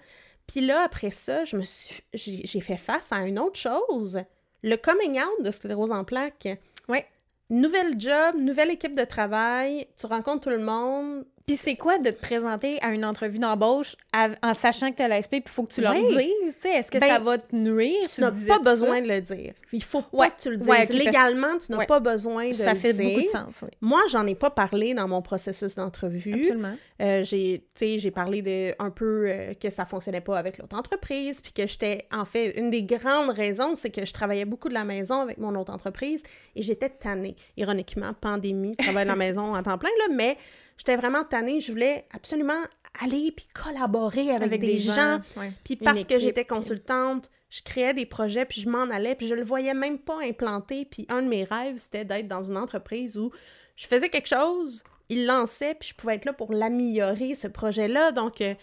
Puis là, après ça, je me suis, j'ai j'ai fait face à une autre chose. Le coming out de sclérose en plaques.
Ouais.
Nouvelle job, nouvelle équipe de travail, tu rencontres tout le monde.
Puis c'est quoi de te présenter à une entrevue d'embauche en sachant que tu as l'ASP puis il faut que tu leur
Ouais.
dises, est-ce que
Ben,
ça va te nuire?
Tu n'as pas
ça?
besoin de le dire. Il faut pas
Ouais.
que tu le dises.
Ouais,
Légalement, tu n'as
Ouais.
pas besoin de
Ça
le
fait
dire.
beaucoup de sens, oui.
Moi, j'en ai pas parlé dans mon processus d'entrevue.
Absolument.
Euh, j'ai parlé de un peu euh, que ça fonctionnait pas avec l'autre entreprise, puis que j'étais, en fait, une des grandes raisons, c'est que je travaillais beaucoup de la maison avec mon autre entreprise et j'étais tannée. Ironiquement, pandémie, travail de la maison à temps plein, là, mais j'étais vraiment tannée. Je voulais absolument aller puis collaborer avec, des, gens.
ouais.
Puis parce que j'étais consultante, je créais des projets, puis je m'en allais, puis je le voyais même pas implanté. Puis un de mes rêves, c'était d'être dans une entreprise où je faisais quelque chose, il lançait, puis je pouvais être là pour l'améliorer, ce projet-là. Donc, euh,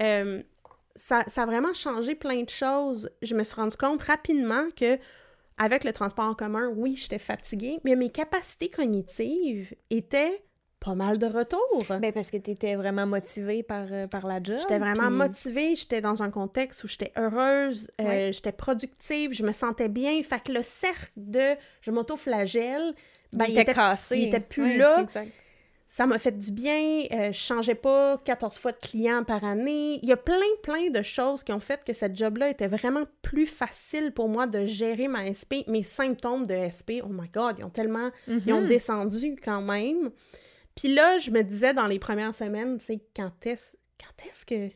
euh, ça, ça a vraiment changé plein de choses. Je me suis rendu compte rapidement que avec le transport en commun, oui, j'étais fatiguée, mais mes capacités cognitives étaient pas mal de retour.
Ben parce que tu étais vraiment motivée par, euh, par la job.
J'étais vraiment
puis-
motivée, j'étais dans un contexte où j'étais heureuse, euh,
Ouais.
j'étais productive, je me sentais bien. Fait que le cercle de je m'auto-flagelle, ben,
il était cassé.
il était plus
Ouais,
là.
exact.
Ça m'a fait du bien, euh, je changeais pas 14 fois de clients par année. Il y a plein, plein de choses qui ont fait que cette job-là était vraiment plus facile pour moi de gérer ma SP. Mes symptômes de SP, oh my God, ils ont tellement... Ils ont
Mhm.
descendu quand même. Puis là, je me disais dans les premières semaines, tu sais, quand est-ce quand est-ce que,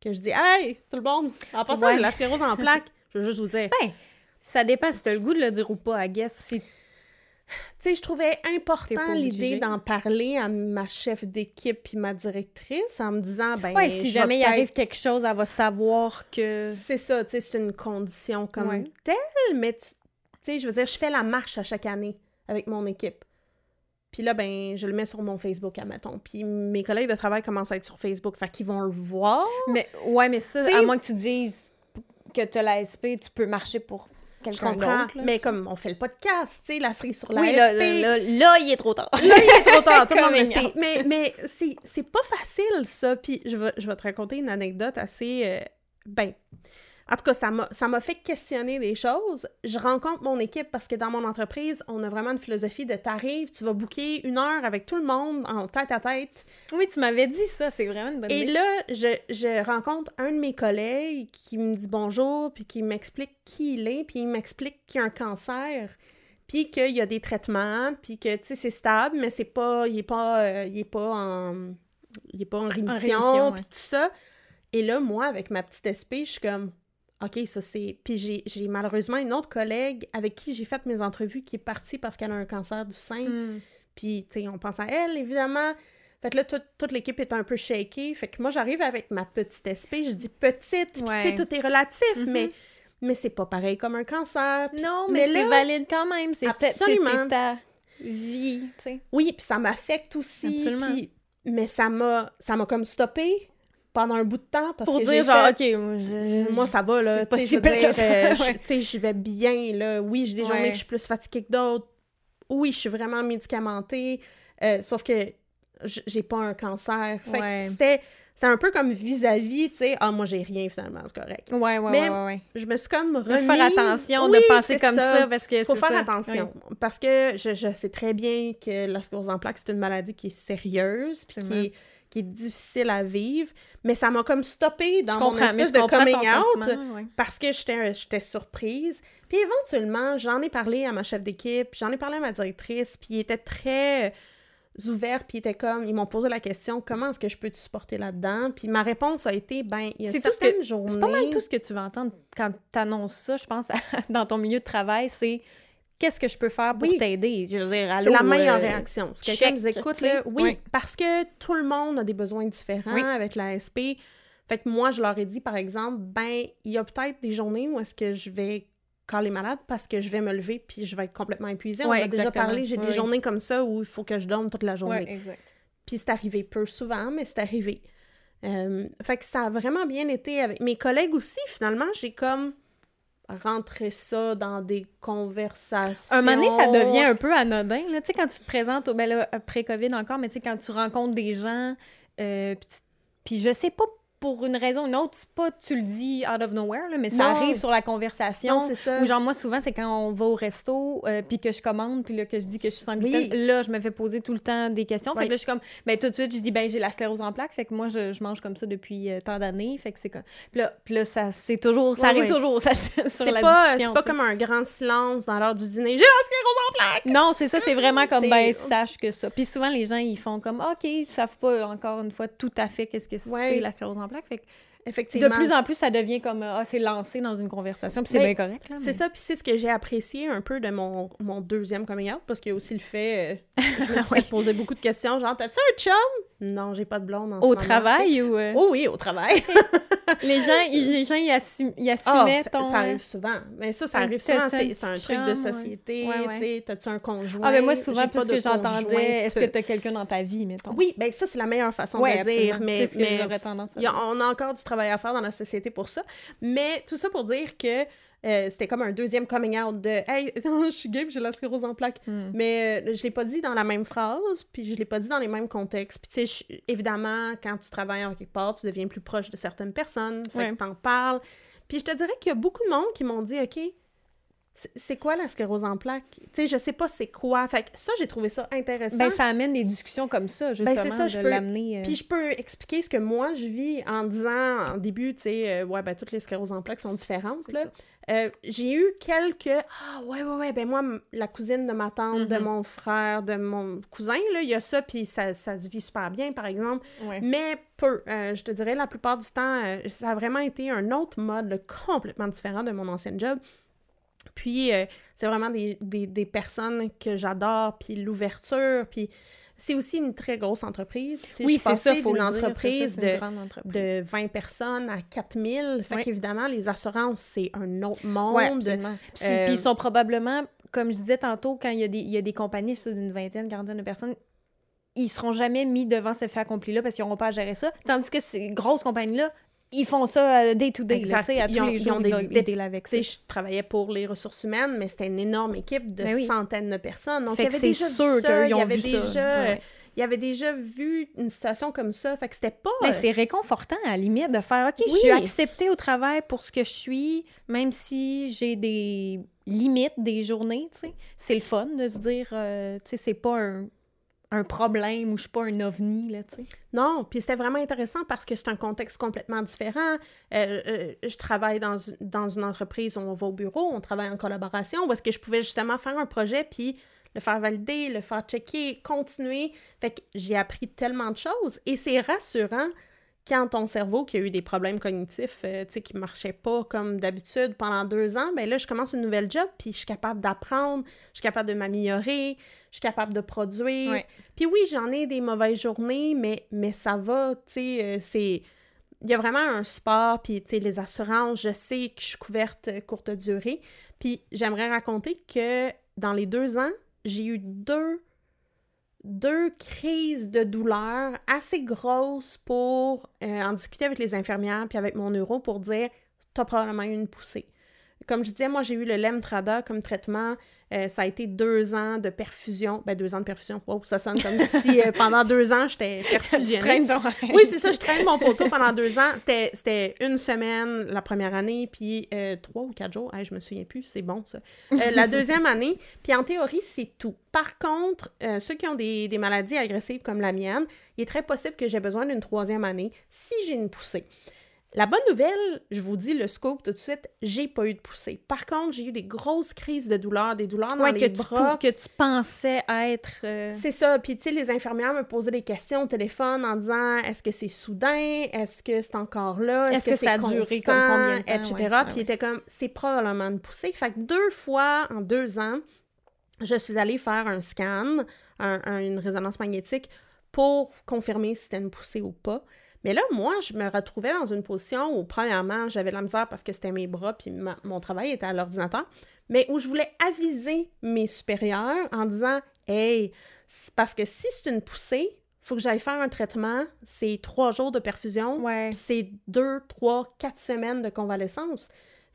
que je dis Hey, tout le monde, en passant,
Ouais.
la sclérose en plaques. Je veux juste vous dire.
Ben, ça dépend si t'as le goût de le dire ou pas, I guess. Si...
Tu sais, je trouvais important l'idée d'en parler à ma chef d'équipe puis ma directrice en me disant ben
Ouais, si jamais il arrive quelque chose, elle va savoir que...
c'est ça, tu sais, c'est une condition comme
Ouais.
telle, mais tu sais, je veux dire, je fais la marche à chaque année avec mon équipe. Puis là, ben, je le mets sur mon Facebook, admettons. Puis mes collègues de travail commencent à être sur Facebook, fait qu'ils vont le voir.
Mais, ouais, mais ça,
T'sais-
à moins que tu dises que t'as la SP, tu peux marcher pour
Je
quelqu'un
comprends,
là,
mais
tu-
comme on fait le podcast, tu sais, la série sur la
Oui, là, là, là, là, il est trop tard.
Là, il est trop tard, tout le monde le. Mais, mais c'est, c'est pas facile, ça. Puis je vais, je vais te raconter une anecdote assez... euh, ben, en tout cas, ça m'a, fait questionner des choses. Je rencontre mon équipe parce que dans mon entreprise, on a vraiment une philosophie de t'arrives, tu vas booker une heure avec tout le monde en tête à tête.
Oui, tu m'avais dit ça, c'est vraiment une bonne
Et
idée.
là, je, je rencontre un de mes collègues qui me dit bonjour, puis qui m'explique qui il est, puis il m'explique qu'il a un cancer. puis qu'il y a des traitements, puis que, tu sais, c'est stable, mais c'est pas... Il est pas... euh, il est pas en... Il est pas en rémission,
rémission,
puis
ouais.
tout ça. Et là, moi, avec ma petite SP, je suis comme... OK, ça c'est... Puis j'ai- malheureusement une autre collègue avec qui j'ai fait mes entrevues qui est partie parce qu'elle a un cancer du sein.
Hmm.
Puis, tu sais, on pense à elle, évidemment. Fait que là, toute, toute l'équipe est un peu shakée. Fait que moi, j'arrive avec ma petite SP. Je dis petite, puis tu sais,
Ouais.
tout est relatif,
Mhm.
mais, mais c'est pas pareil comme un cancer.
Non, mais,
mais
c'est valide quand même. C'est
Absolument.
ta vie, tu sais.
Oui, puis ça m'affecte aussi.
Absolument.
mais ça m'a ça m'a comme stoppé pendant un bout de temps parce
Pour
que
dire, genre,
fait-
OK, moi, je...
Moi, ça va, là.
C'est
tu sais, je euh, vais bien, là. Oui, j'ai des journées
Ouais.
que je suis plus fatiguée que d'autres. Oui, je suis vraiment médicamentée. euh, sauf que j'ai pas un cancer. Fait
Ouais.
que c'était... C'était un peu comme vis-à-vis, tu sais, ah, moi, j'ai rien, finalement, c'est correct.
Ouais, ouais,
Mais
ouais, ouais, ouais.
Je me suis comme
Faut
remise...
faire attention
Oui,
de penser
c'est
comme ça, parce que
faut
c'est
faire
ça.
attention. Parce que je, je sais très bien que la sclérose en plaques, c'est une maladie qui est sérieuse, puis qui est, qui est difficile à vivre. Mais ça m'a comme stoppé dans mon espèce de coming out
ouais.
parce que j'étais surprise. Puis éventuellement, j'en ai parlé à ma chef d'équipe, j'en ai parlé à ma directrice, puis ils étaient très euh, ouverts, puis ils étaient comme, ils m'ont posé la question, comment est-ce que je peux te supporter là-dedans? Puis ma réponse a été, ben, il y a
C'est tout ce
certaines
que-
journées...
C'est pas mal tout ce que tu vas entendre quand tu annonces ça, je pense, dans ton milieu de travail, c'est qu'est-ce que je peux faire pour
Oui.
t'aider? Je veux dire,
C'est la meilleure
euh,
réaction. Si quelqu'un nous écoute, là, oui, parce que tout le monde a des besoins différents
Oui.
avec la SP. Fait que moi, je leur ai dit, par exemple, ben, il y a peut-être des journées où est-ce que je vais caler malade parce que je vais me lever puis je vais être complètement épuisée. On
Ouais,
a déjà parlé, j'ai des journées comme ça où il faut que je dorme toute la journée.
Ouais, exact.
Puis c'est arrivé peu souvent, mais c'est arrivé. Euh, fait que ça a vraiment bien été avec mes collègues aussi. Finalement, j'ai comme rentré ça dans des conversations.
Un moment donné, ça devient un peu anodin. Tu sais, quand tu te présentes, au, ben après COVID encore, mais tu sais, quand tu rencontres des gens, euh, puis je sais pas pour une raison ou une autre, c'est pas tu le dis out of nowhere, là, mais ça
Non.
arrive sur la conversation.
Non, c'est ça.
Ou genre, moi, souvent, c'est quand on va au resto, euh, puis que je commande, puis là, que je dis que je suis sans
Oui.
là, je me fais poser tout le temps des questions. Fait que là, je suis comme, ben tout de suite, je dis, ben j'ai la sclérose en plaques, fait que moi, je, je mange comme ça depuis euh, tant d'années, fait que c'est comme... Puis là, puis là, ça, c'est toujours, ça
Oui,
arrive toujours, ça, sur
C'est
la
pas,
discussion,
c'est pas comme un grand silence dans l'heure du dîner. J'ai la sclérose en plaques!
Non, c'est ça, c'est vraiment comme, ben, sache que ça. Puis souvent, les gens, ils font comme, OK, ils savent pas, encore une fois, tout à fait qu'est-ce que c'est la sclérose en plaques. Fait que
Effectivement.
de plus en plus, ça devient comme, ah, c'est lancé dans une conversation, puis c'est
Mais
bien correct.
C'est ça, puis c'est ce que j'ai apprécié un peu de mon, mon deuxième coming out, parce qu'il y a aussi le fait, euh, je me suis fait poser beaucoup de questions, genre, t'as-tu un chum? Non, j'ai pas de blonde en ce
Au
moment.
travail ou... euh,
Oh oui, au travail.
les gens, ils, les gens, ils, assument, ils
Ah,
assumaient
ça,
ton...
ça
euh,
arrive souvent. Mais ça, ça arrive souvent, c'est un truc de
ouais.
société,
Ouais,
tu sais, t'as-tu un conjoint?
Ah, mais moi, souvent,
de
que j'entendais, est-ce que t'as quelqu'un dans ta vie, mettons?
Oui, ben ça, c'est la meilleure façon de dire, mais,
ce que
mais
j'aurais tendance à
a- on a encore du travail à faire dans la société pour ça. Mais tout ça pour dire que euh, c'était comme un deuxième coming out de « Hey, je suis gay j'ai la sclérose en plaques
Hmm.
Mais euh, je l'ai pas dit dans la même phrase, puis je l'ai pas dit dans les mêmes contextes. Puis tu sais, évidemment, quand tu travailles en quelque part, tu deviens plus proche de certaines personnes, fait
Ouais.
que t'en parles. Puis je te dirais qu'il y a beaucoup de monde qui m'ont dit « OK, c'est- quoi la sclérose en plaques? » Tu sais, je sais pas c'est quoi. Fait que ça, j'ai trouvé ça intéressant.
Ben, ça amène des discussions comme ça, justement,
Ben, ça, je
de
peux-
l'amener... euh,
Puis je peux expliquer ce que moi je vis en disant en début, tu sais, euh, ouais, ben toutes les scléroses en plaques sont différentes. Là. Euh, j'ai eu quelques Ah, ouais, ouais, ouais, ben moi, la cousine de ma tante, de
Mhm.
mon frère, de mon cousin, là, il y a ça, puis ça, ça se vit super bien, par exemple.
ouais.
Mais peu. Je te dirais, la plupart du temps, ça a vraiment été un autre mode là, complètement différent de mon ancien job. Puis, euh, c'est vraiment des, des, des personnes que j'adore, puis l'ouverture, puis c'est aussi une très grosse entreprise.
Oui, c'est ça, faut dire,
entreprise
ça, une
de,
entreprise.
de 20 personnes à 4000. Fait
Oui.
qu'évidemment, les assurances, c'est un autre monde.
Ouais, absolument. Puis,
Euh,
puis ils sont probablement, comme je disais tantôt, quand il y a des, il y a des compagnies d'une vingtaine, quarantaine de personnes, ils seront jamais mis devant ce fait accompli-là parce qu'ils n'auront pas à gérer ça. Tandis que ces grosses compagnies-là, ils font ça euh, day to day, là, à
Ils
tous
ont-
les
ils
jours,
ont
ils
des
avec ça.
Tu sais, je travaillais pour les ressources humaines, mais c'était une énorme équipe de
Ben oui.
centaines de personnes. Donc,
Fait
il y avait déjà vu
sûr
ça,
qu'ils
il y
ont
avait
vu ça.
déjà,
Ouais, ouais.
il y avait déjà vu une situation comme ça. Fait que c'était pas...
Mais
euh,
c'est réconfortant, à la limite, de faire OK, je suis acceptée au travail pour ce que je suis, même si j'ai des limites des journées, tu sais. C'est le fun de se dire, euh, tu sais, c'est pas un, un problème ou je suis pas un ovni, là, tu sais.
Non, puis c'était vraiment intéressant parce que c'est un contexte complètement différent. Euh, euh, je travaille dans, dans une entreprise où on va au bureau, on travaille en collaboration, où est-ce que je pouvais justement faire un projet, puis le faire valider, le faire checker, continuer. Fait que j'ai appris tellement de choses et c'est rassurant quand ton cerveau qui a eu des problèmes cognitifs, euh, tu sais, qui marchaient pas comme d'habitude pendant deux ans, ben là, je commence une nouvelle job, puis je suis capable d'apprendre, je suis capable de m'améliorer, je suis capable de produire. Puis oui, j'en ai des mauvaises journées, mais, mais ça va, tu sais, euh, c'est... Il y a vraiment un sport, puis tu sais, les assurances, je sais que je suis couverte euh, courte durée. Puis j'aimerais raconter que dans les deux ans, j'ai eu deux deux crises de douleur assez grosses pour euh, en discuter avec les infirmières puis avec mon neuro pour dire t'as probablement eu une poussée. Comme je disais, moi j'ai eu le Lemtrada comme traitement euh, ça a été deux ans de perfusion. Ben, deux ans de perfusion. Wow, ça sonne comme si euh, pendant deux ans, j'étais perfusionnée. oui, c'est ça, je traîne mon poteau pendant deux ans. C'était une semaine la première année, puis euh, trois ou quatre jours. je me souviens plus, c'est bon ça. la deuxième année, puis en théorie, c'est tout. Par contre, ceux qui ont des, des maladies agressives comme la mienne, il est très possible que j'ai besoin d'une troisième année si j'ai une poussée. La bonne nouvelle, je vous dis le scope tout de suite, j'ai pas eu de poussée. Par contre, j'ai eu des grosses crises de douleur, des douleurs dans les bras.
que tu pensais être. Euh,
c'est ça. Puis, tu sais, les infirmières me posaient des questions au téléphone en disant est-ce que c'est soudain? Est-ce que c'est encore là?
Est-ce que, ça a duré comme combien de temps?
Etc. Puis, il était comme c'est probablement une poussée. Fait que deux fois en deux ans, je suis allée faire un scan, une résonance magnétique pour confirmer si c'était une poussée ou pas. Mais là, moi, je me retrouvais dans une position où, premièrement, j'avais la misère parce que c'était mes bras, puis mon travail était à l'ordinateur, mais où je voulais aviser mes supérieurs en disant Hey, parce que si c'est une poussée, faut que j'aille faire un traitement, c'est trois jours de perfusion, puis c'est deux, trois, quatre semaines de convalescence.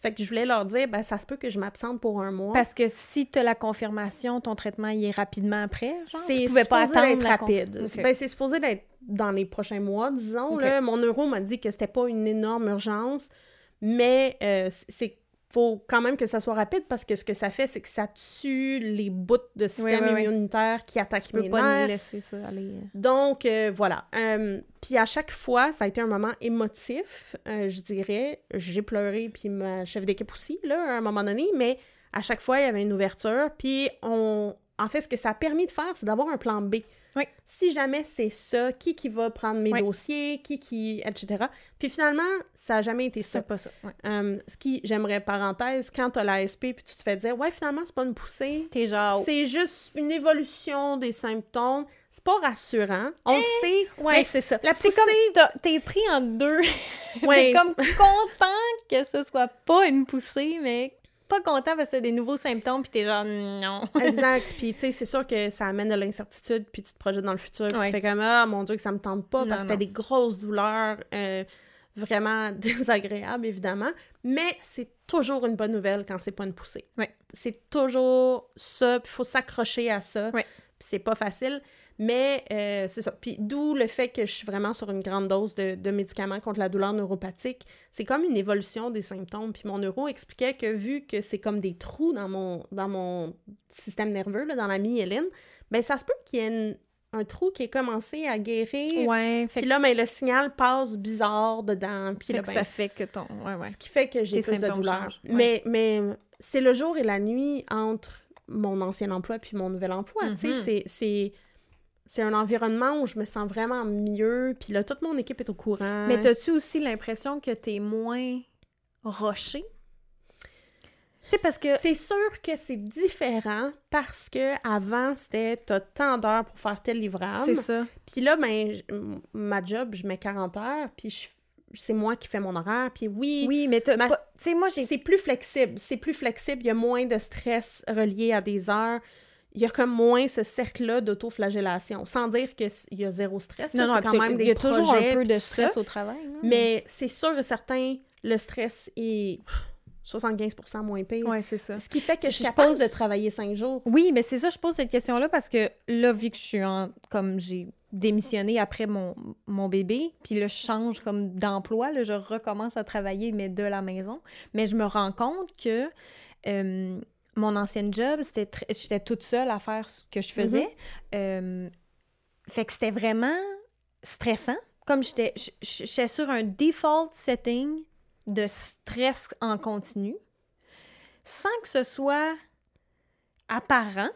Fait que je voulais leur dire, ben, ça se peut que je m'absente pour un mois.
Parce que si tu as la confirmation, ton traitement il est rapidement après,
C'est supposé pas attendre rapide. Ben, c'est supposé d'être dans les prochains mois, disons. Là. Mon neuro m'a dit que c'était pas une énorme urgence, mais euh, c'est faut quand même que ça soit rapide parce que ce que ça fait, c'est que ça tue les bouts de système immunitaire qui attaquent tu peux pas
laisser ça aller. Euh.
Donc, euh, voilà. puis à chaque fois, ça a été un moment émotif, je dirais. J'ai pleuré, puis ma chef d'équipe aussi, là, à un moment donné, mais à chaque fois, il y avait une ouverture. Puis on... En fait, ce que ça a permis de faire, c'est d'avoir un plan B.
Oui.
Si jamais c'est ça, qui qui va prendre mes dossiers, qui qui, etc. Puis finalement, ça n'a jamais été ça.
Pas ça.
Euh, ce qui, j'aimerais, parenthèse, quand tu as l'ASP puis tu te fais dire, ouais, finalement, c'est pas une poussée.
T'es genre.
C'est juste une évolution des symptômes. C'est pas rassurant. On
eh,
sait.
Ouais, c'est ça. La poussée. Comme t'es pris en deux. Ouais. t'es comme content que ce soit pas une poussée, mais pas content parce que t'as des nouveaux symptômes, puis t'es genre non.
exact. Puis tu sais, c'est sûr que ça amène de l'incertitude, puis tu te projettes dans le futur, puis tu fais comme ah mon Dieu que ça me tente pas parce que t'as des grosses douleurs euh, vraiment désagréables évidemment. Mais c'est toujours une bonne nouvelle quand c'est pas une poussée.
Ouais.
C'est toujours ça, puis faut s'accrocher à ça.
Ouais.
Puis c'est pas facile. Mais euh, c'est ça. Puis d'où le fait que je suis vraiment sur une grande dose de, médicaments contre la douleur neuropathique. C'est comme une évolution des symptômes. Puis mon neuro expliquait que vu que c'est comme des trous dans mon, dans mon système nerveux, dans la myéline, ben ça se peut qu'il y ait un trou qui ait commencé à guérir.
Ouais.
Puis là, ben, le signal passe bizarre dedans. Puis là, ben,
ça fait que ton... Ouais, ouais.
Ce qui fait que j'ai plus de douleur. Mais, mais c'est le jour et la nuit entre mon ancien emploi puis mon nouvel emploi. Tu sais, mm-hmm. c'est c'est un environnement où je me sens vraiment mieux, puis là, toute mon équipe est au courant.
Mais as-tu aussi l'impression que t'es moins roché? Tu parce que...
C'est sûr que c'est différent parce que avant c'était t'as tant d'heures pour faire tel livrable.
C'est ça.
Puis là, ben, ma job, je mets 40 heures, puis c'est moi qui fais mon horaire. Puis oui.
Oui, mais tu sais, moi,
j'ai. C'est plus flexible. C'est plus flexible. Il y a moins de stress relié à des heures il y a comme moins ce cercle-là d'autoflagellation. Sans dire qu'il y a zéro stress. Non, non, quand même des Il y a toujours un peu de stress
au travail.
mais c'est sûr et certain, le stress est 75% moins pire.
Oui, c'est ça.
Ce qui fait que je suis capable de travailler cinq jours.
Oui, mais c'est ça, je pose cette question-là parce que là, vu que je suis en... comme j'ai démissionné après mon, mon bébé, puis là, je change comme d'emploi, là, je recommence à travailler, mais de la maison. Mais je me rends compte que... Euh, mon ancienne job, c'était j'étais toute seule à faire ce que je faisais.
Mm-hmm.
Euh, fait que c'était vraiment stressant. Comme j'étais j'étais sur un default setting de stress en continu, sans que ce soit apparent,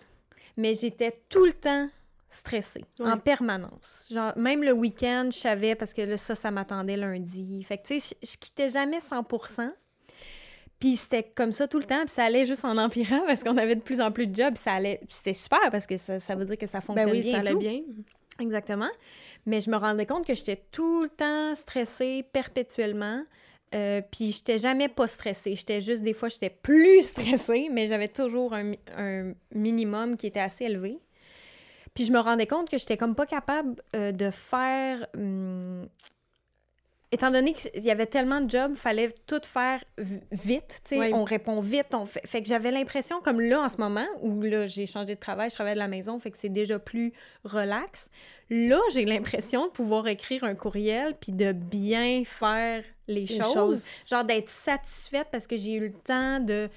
mais j'étais tout le temps stressée, en permanence. Genre, même le week-end, je savais, parce que là, ça, ça m'attendait lundi. Fait que, tu sais, je, je quittais jamais 100 puis c'était comme ça tout le temps, puis ça allait juste en empirant parce qu'on avait de plus en plus de jobs, ça allait, c'était super parce que ça, ça, veut dire que ça fonctionne
ben oui,
bien.
ça allait bien.
Exactement. Mais je me rendais compte que j'étais tout le temps stressée perpétuellement. Euh, puis j'étais jamais pas stressée. J'étais juste, des fois, j'étais plus stressée, mais j'avais toujours un, un, minimum qui était assez élevé. Puis je me rendais compte que j'étais comme pas capable euh, de faire hum, étant donné qu'il y avait tellement de jobs, fallait tout faire vite, tu sais, on répond vite, on fait... fait que j'avais l'impression, comme là, en ce moment, où là, j'ai changé de travail, je travaille de la maison, fait que c'est déjà plus relax, là, j'ai l'impression de pouvoir écrire un courriel puis de bien faire les, choses, choses, genre d'être satisfaite parce que j'ai eu le temps de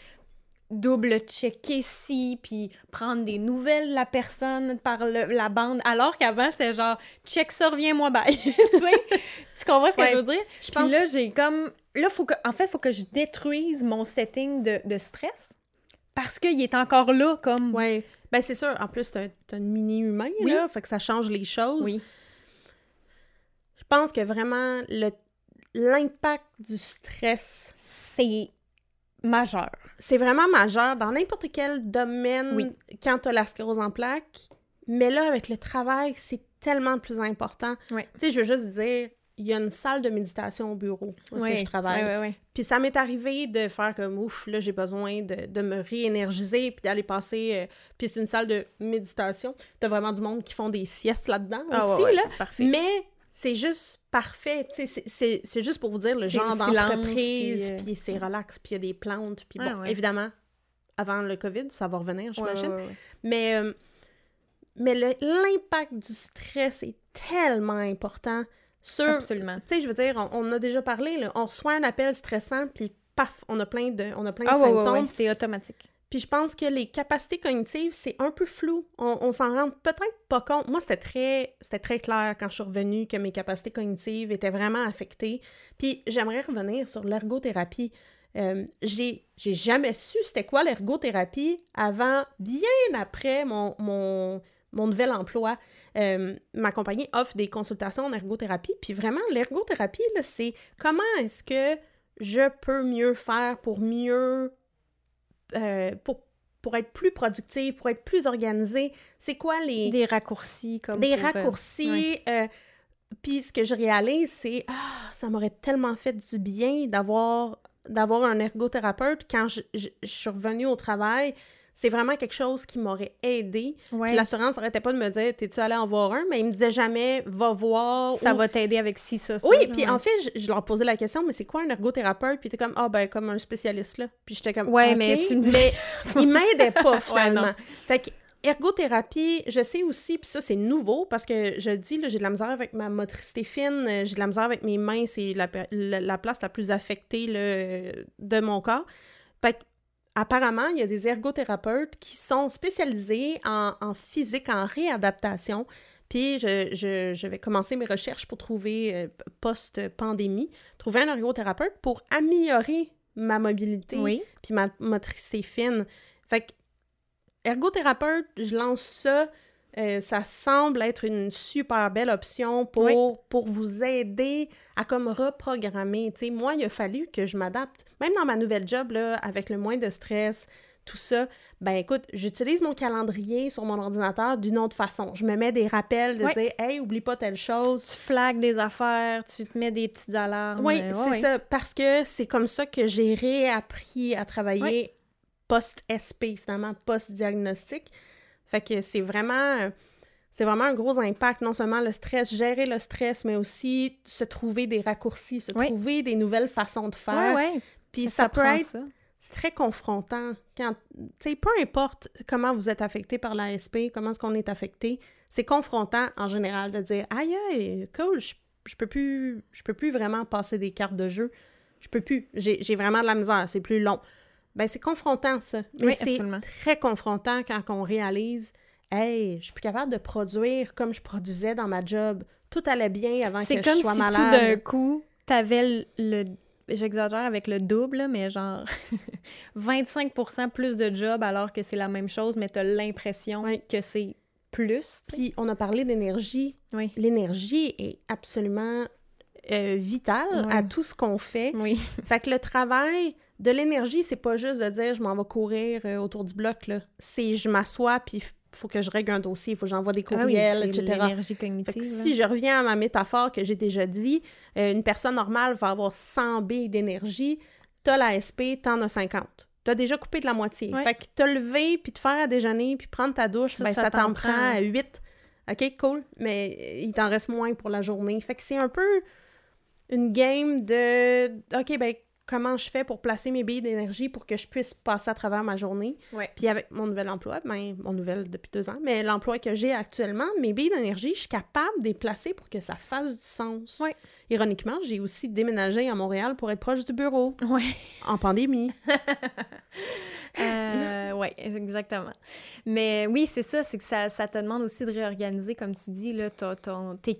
double-checker si, puis prendre des nouvelles de la personne par la bande, alors qu'avant, c'était genre « check ça, reviens-moi, bye! » Tu comprends ce que je veux dire? Je puis là, j'ai comme... Là, faut que... en fait, il faut que je détruise mon setting de, de stress parce qu'il est encore là, comme...
Ouais. Ben, c'est sûr. En plus, t'as un mini-humain, là, fait que ça change les choses.
Oui.
Je pense que vraiment, le l'impact du stress...
C'est majeur.
C'est vraiment majeur dans n'importe quel domaine quand tu as la sclérose en plaques. Mais là, avec le travail, c'est tellement plus important. Tu sais, je veux juste dire, il y a une salle de méditation au bureau où je travaille. Puis ça m'est arrivé de faire comme ouf, là j'ai besoin de, me réénergiser puis d'aller passer. Euh, puis c'est une salle de méditation. T'as vraiment du monde qui font des siestes là-dedans ah aussi. là. Mais c'est juste parfait. C'est juste pour vous dire le genre d'entreprise, puis, euh, c'est relax, puis il y a des plantes. Puis bon, évidemment, avant le COVID, ça va revenir, j'imagine. mais euh, mais l'impact du stress est tellement important sur...
Absolument.
Tu sais, je veux dire, on, a déjà parlé, là, on reçoit un appel stressant, puis paf, on a plein de, on a plein de ah, symptômes.
c'est automatique.
Puis je pense que les capacités cognitives, c'est un peu flou. On, s'en rend peut-être pas compte. Moi, c'était très, c'était très clair quand je suis revenue que mes capacités cognitives étaient vraiment affectées. Puis j'aimerais revenir sur l'ergothérapie. Euh, j'ai, jamais su c'était quoi l'ergothérapie avant, bien après mon, mon, mon nouvel emploi. Euh, ma compagnie offre des consultations en ergothérapie. Puis vraiment, l'ergothérapie, c'est comment est-ce que je peux mieux faire pour mieux euh, pour, pour être plus productive, pour être plus organisée? C'est quoi les...
Des raccourcis comme
Des euh, raccourcis. Euh, puis ce que je réalise, c'est ah, ça m'aurait tellement fait du bien d'avoir d'avoir un ergothérapeute quand je, je, suis revenue au travail c'est vraiment quelque chose qui m'aurait aidé. L'assurance n'arrêtait pas de me dire T'es-tu allé en voir un? Mais il me disait jamais Va voir.
Ça va t'aider avec ci, ça, ça.
Oui, puis en fait, je, leur posais la question Mais c'est quoi un ergothérapeute? Puis t'es comme Ah, ben, comme un spécialiste, là. Puis j'étais comme
Ouais, mais tu me dis.
Mais il m'aidait pas, finalement. fait que Ergothérapie, je sais aussi, puis ça c'est nouveau parce que je dis, j'ai de la misère avec ma motricité fine, j'ai de la misère avec mes mains, c'est la, la, place la plus affectée de mon corps. Fait que apparemment, il y a des ergothérapeutes qui sont spécialisés en, physique, en réadaptation. Puis je, vais commencer mes recherches pour trouver, euh, post-pandémie, trouver un ergothérapeute pour améliorer ma mobilité puis ma motricité fine. Fait que, ergothérapeute, je lance ça euh, ça semble être une super belle option pour, pour vous aider à comme reprogrammer. sais, moi, il a fallu que je m'adapte. Même dans ma nouvelle job, là, avec le moins de stress, tout ça, ben écoute, j'utilise mon calendrier sur mon ordinateur d'une autre façon. Je me mets des rappels de dire Hey, oublie pas telle chose.
Tu flagues des affaires, tu te mets des petites alarmes.
Oui, c'est ça. Parce que c'est comme ça que j'ai réappris à travailler post-SP, finalement, post-diagnostic. Fait que c'est vraiment c'est vraiment un gros impact, non seulement le stress, gérer le stress, mais aussi se trouver des raccourcis, se trouver des nouvelles façons de faire.
Oui,
Puis ça, peut être c'est très confrontant. Quand, peu importe comment vous êtes affecté par l'ASP, comment est-ce qu'on est affecté, c'est confrontant en général de dire aïe aïe, cool, je, je, peux plus je peux plus vraiment passer des cartes de jeu. Je peux plus. J'ai vraiment de la misère, c'est plus long. Ben c'est confrontant ça. Mais c'est très confrontant quand on réalise hey, je suis plus capable de produire comme je produisais dans ma job. Tout allait bien avant que
C'est
je
comme
sois
si
malade.
tout d'un coup, t'avais le... le- J'exagère avec le double, mais genre 25% plus de job alors que c'est la même chose, mais t'as l'impression
Oui.
que c'est plus.
Puis on a parlé d'énergie.
Oui.
L'énergie est absolument euh, vitale à tout ce qu'on fait.
Oui.
Fait que le travail de l'énergie, c'est pas juste de dire je m'en vais courir euh, autour du bloc, là. C'est je m'assois, puis faut que je règle un dossier, il faut que j'envoie des
Ah oui,
courriels, etc.
l'énergie cognitive.
si je reviens à ma métaphore que j'ai déjà dit, euh, une personne normale va avoir 100 billes d'énergie, t'as la SP, t'en as 50. T'as déjà coupé de la moitié.
Ouais.
Fait que te lever, puis te faire à déjeuner, puis prendre ta douche,
Ça,
ben,
ça
ça,
t'en prend
à 8. OK, cool. Mais euh, il t'en reste moins pour la journée. Fait que c'est un peu une game de OK, ben comment je fais pour placer mes billes d'énergie pour que je puisse passer à travers ma journée.
Ouais.
Puis avec mon nouvel emploi, ben, mon nouvel depuis deux ans, mais l'emploi que j'ai actuellement, mes billes d'énergie, je suis capable de les placer pour que ça fasse du sens.
Ouais.
Ironiquement, j'ai aussi déménagé à Montréal pour être proche du bureau
Ouais.
en pandémie.
Euh, ouais, exactement. Mais oui, c'est ça, c'est que ça, ça te demande aussi de réorganiser, comme tu dis, là, ton, ton- tes,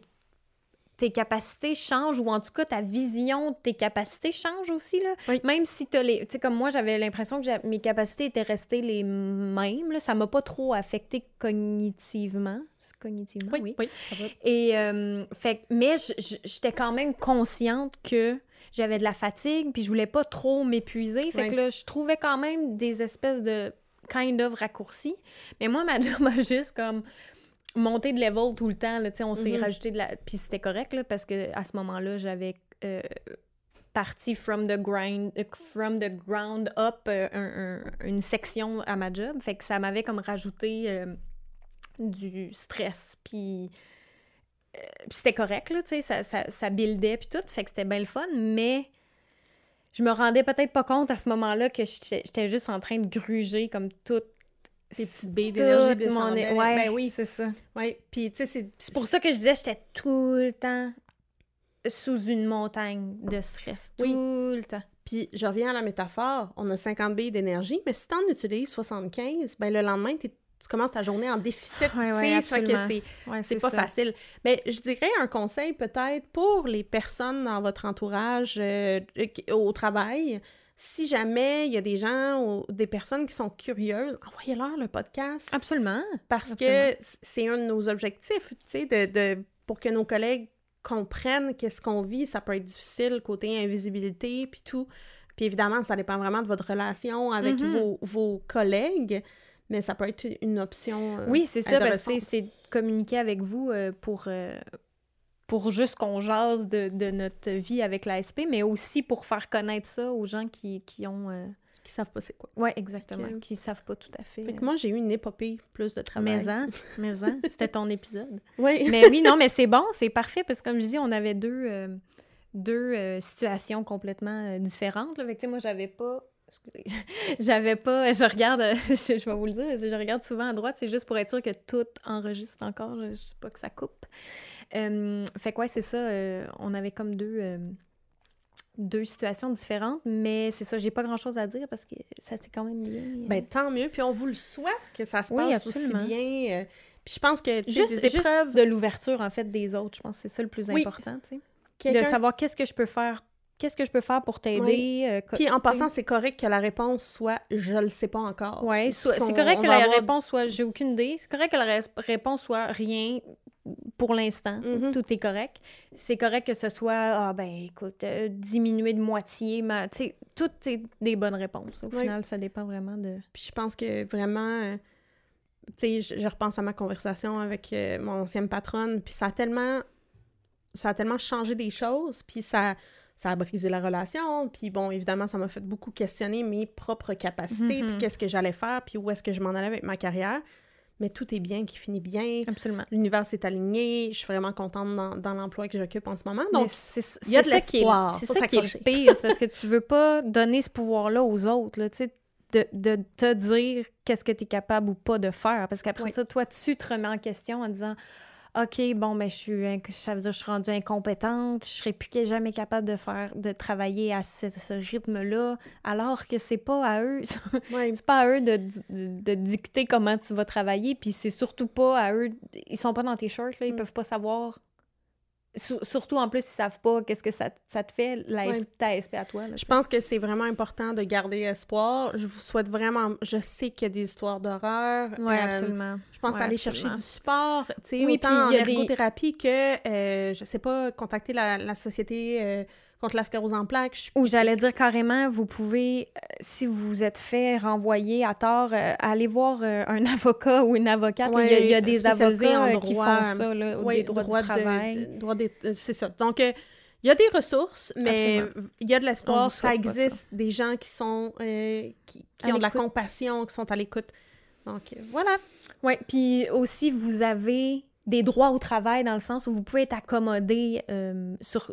tes capacités changent, ou en tout cas, ta vision de tes capacités change aussi, là.
Oui.
Même si t'as les... Tu sais, comme moi, j'avais l'impression que mes capacités étaient restées les mêmes, là. Ça m'a pas trop affecté cognitivement. Cognitivement, oui.
oui, ça va.
Et, euh, fait, mais j'étais quand même consciente que j'avais de la fatigue, puis je voulais pas trop m'épuiser. Fait que là, je trouvais quand même des espèces de kind of raccourcis. Mais moi, ma job m'a juste comme monté de level tout le temps. Là, Tu sais, on s'est
Mhm.
rajouté de la... Puis c'était correct, là, parce que à ce moment-là, j'avais... euh, parti from the grind euh, from the ground up euh, un- un- une section à ma job fait que ça m'avait comme rajouté euh, du stress puis c'était correct là tu sais ça, ça, ça buildait puis tout fait que c'était bien le fun mais je me rendais peut-être pas compte à ce moment-là que j'étais j'étais juste en train de gruger comme toute
Tes petites billes d'énergie
toute mon ouais
Ben oui,
c'est ça
oui. Puis, tu sais, c'est...
c'est pour ça que je disais j'étais tout le temps sous une montagne de stress tout le temps
Puis, je reviens à la métaphore. On a 50 billes d'énergie, mais si t'en utilises 75, ben le lendemain, t'es- tu commences ta journée en déficit.
Ouais,
tu
ouais,
ça que c'est...
Ouais,
C'est pas
ça.
facile. Mais je dirais un conseil peut-être pour les personnes dans votre entourage euh, au travail. Si jamais il y a des gens ou des personnes qui sont curieuses, envoyez-leur le podcast
Absolument.
parce
absolument.
que c'est un de nos objectifs, tu sais, de, de- pour que nos collègues comprennent qu'est-ce qu'on vit. Ça peut être difficile côté invisibilité puis tout. Puis évidemment, ça dépend vraiment de votre relation avec
Mhm.
vos, vos collègues, mais ça peut être une option. euh,
Oui, c'est ça, parce que c'est- communiquer avec vous euh, pour, euh, pour juste qu'on jase de, de notre vie avec l'ASP, mais aussi pour faire connaître ça aux gens qui, qui ont... euh,
qui savent pas c'est quoi.
Ouais, exactement,
Ok.
qui savent pas tout à fait.
Fait que moi, j'ai eu une épopée plus de travail.
Maison, maison, c'était ton épisode.
Oui.
Mais oui, non, mais c'est bon, c'est parfait, parce que comme je dis, on avait deux, euh, deux euh, situations complètement euh, différentes. Là. Fait que, moi, j'avais pas... J'avais pas... Je regarde... euh, je, je vais vous le dire, je regarde souvent à droite, c'est juste pour être sûr que tout enregistre encore, je, je sais pas que ça coupe. Euh, fait que ouais, c'est ça, euh, on avait comme deux... euh, deux situations différentes, mais c'est ça, j'ai pas grand-chose à dire parce que ça s'est quand même bien...
Ben, tant mieux. Puis on vous le souhaite que ça se
Oui,
passe aussi bien. Puis je pense que
juste,
des
juste de l'ouverture, en fait, des autres, je pense que c'est ça le plus
Oui.
important, tu sais. de savoir qu'est-ce que je peux faire qu'est-ce que je peux faire pour t'aider euh,
Puis en passant, c'est correct que la réponse soit « je le sais pas encore ». qu'on-
c'est correct que la
avoir-
réponse soit j'ai aucune idée c'est correct que la réponse soit rien pour l'instant
Mhm.
tout est correct c'est correct que ce soit ah ben écoute euh, diminuer de moitié ma tu sais tout est des bonnes réponses au
Oui.
final ça dépend vraiment de
Puis je pense que vraiment, euh, tu sais, je, je repense à ma conversation avec euh, mon ancienne patronne, puis ça a tellement, ça a tellement changé des choses, puis ça, ça a brisé la relation, puis bon, évidemment, ça m'a fait beaucoup questionner mes propres capacités,
Mhm.
puis qu'est-ce que j'allais faire, puis où est-ce que je m'en allais avec ma carrière. Mais tout est bien, qui finit bien.
absolument
L'univers s'est aligné. Je suis vraiment contente dans, dans l'emploi que j'occupe en ce moment.
donc
il y a
c'est
de
ça qui est
l'espoir.
c'est ça qui est le
s'accrocher.
pire c'est parce que tu veux pas donner ce pouvoir là aux autres là tu sais de, de te dire qu'est-ce que tu es capable ou pas de faire parce qu'après
Oui.
ça toi tu te remets en question en disant OK, bon, ben, je suis, inc- ça veut dire je suis rendue incompétente, je serai plus que jamais capable de faire, de travailler à ce, ce rythme-là, alors que c'est pas à eux,
Ouais.
c'est pas à eux de, de, de dicter comment tu vas travailler, puis c'est surtout pas à eux, ils sont pas dans tes shorts, là, ils
Mm.
peuvent pas savoir, surtout en plus, ils savent pas qu'est-ce que ça, ça te fait, la
Ouais.
Ta SP à toi, là,
Je pense que c'est vraiment important de garder espoir. Je vous souhaite vraiment... Je sais qu'il y a des histoires d'horreur.
Ouais,
Euh,
absolument.
Je pense
Ouais,
aller
absolument.
chercher du support, tu sais,
Oui,
autant en
des-
ergothérapie que, euh, je sais pas, contacter la, la société euh, contre la sclérose en plaques. Je-
Ou j'allais dire carrément, vous pouvez, euh, si vous vous êtes fait renvoyer à tort, euh, aller voir euh, un avocat ou une avocate. il, y a, il y a des avocats
en
euh, qui
droit,
font ça, là, ou
Ouais,
des droits
droit
du travail.
de- droit des- c'est ça. Donc, il y a des ressources, mais
Absolument.
il y a de l'espoir. Ça existe des gens qui sont euh, qui, ont de la compassion, qui sont à l'écoute. Donc, voilà.
Oui, puis aussi, vous avez des droits au travail dans le sens où vous pouvez être accommodé euh, sur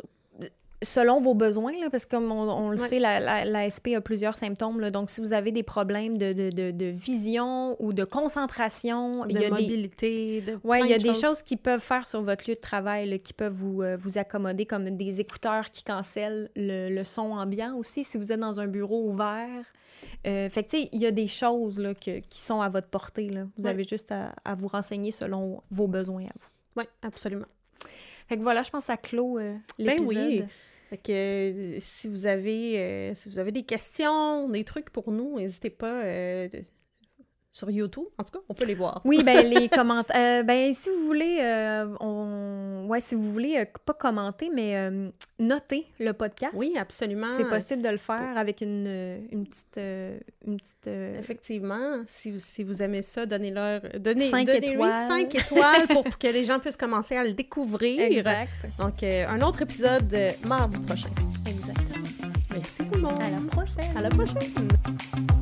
selon vos besoins, là, parce que comme on, on le
Ouais.
sait, la, la, la SP a plusieurs symptômes. là. donc, si vous avez des problèmes de, de, de, de vision ou de concentration, il
De
y a des,
mobilité, de
Oui, il y a
de
des choses qui peuvent faire sur votre lieu de travail, là, qui peuvent vous, euh, vous accommoder, comme des écouteurs qui cancellent le, le son ambiant aussi, si vous êtes dans un bureau ouvert. Euh, fait que, tu sais, il y a des choses là, que- qui sont à votre portée. Là. Vous
Ouais.
avez juste à, à vous renseigner selon vos besoins à vous.
Oui, absolument.
Fait que voilà, je pense que ça clôt euh,
Ben
l'épisode.
oui. Fait que euh, si vous avez euh, si vous avez des questions, des trucs pour nous, n'hésitez pas euh, sur YouTube. En tout cas, on peut les voir.
Oui, ben les commentaires. ben si vous voulez, euh, on... ouais, si vous voulez, euh, pas commenter, mais euh, noter le podcast.
Oui, absolument.
C'est possible de le faire avec une, euh, une petite. euh, une petite euh,
Effectivement, si vous, si vous aimez ça, donnez-leur donnez,
Cinq étoiles.
cinq étoiles pour que les gens puissent commencer à le découvrir.
Exact.
Donc, euh, un autre épisode euh, mardi prochain.
Exactement.
Merci tout le monde.
À la prochaine.
À la prochaine.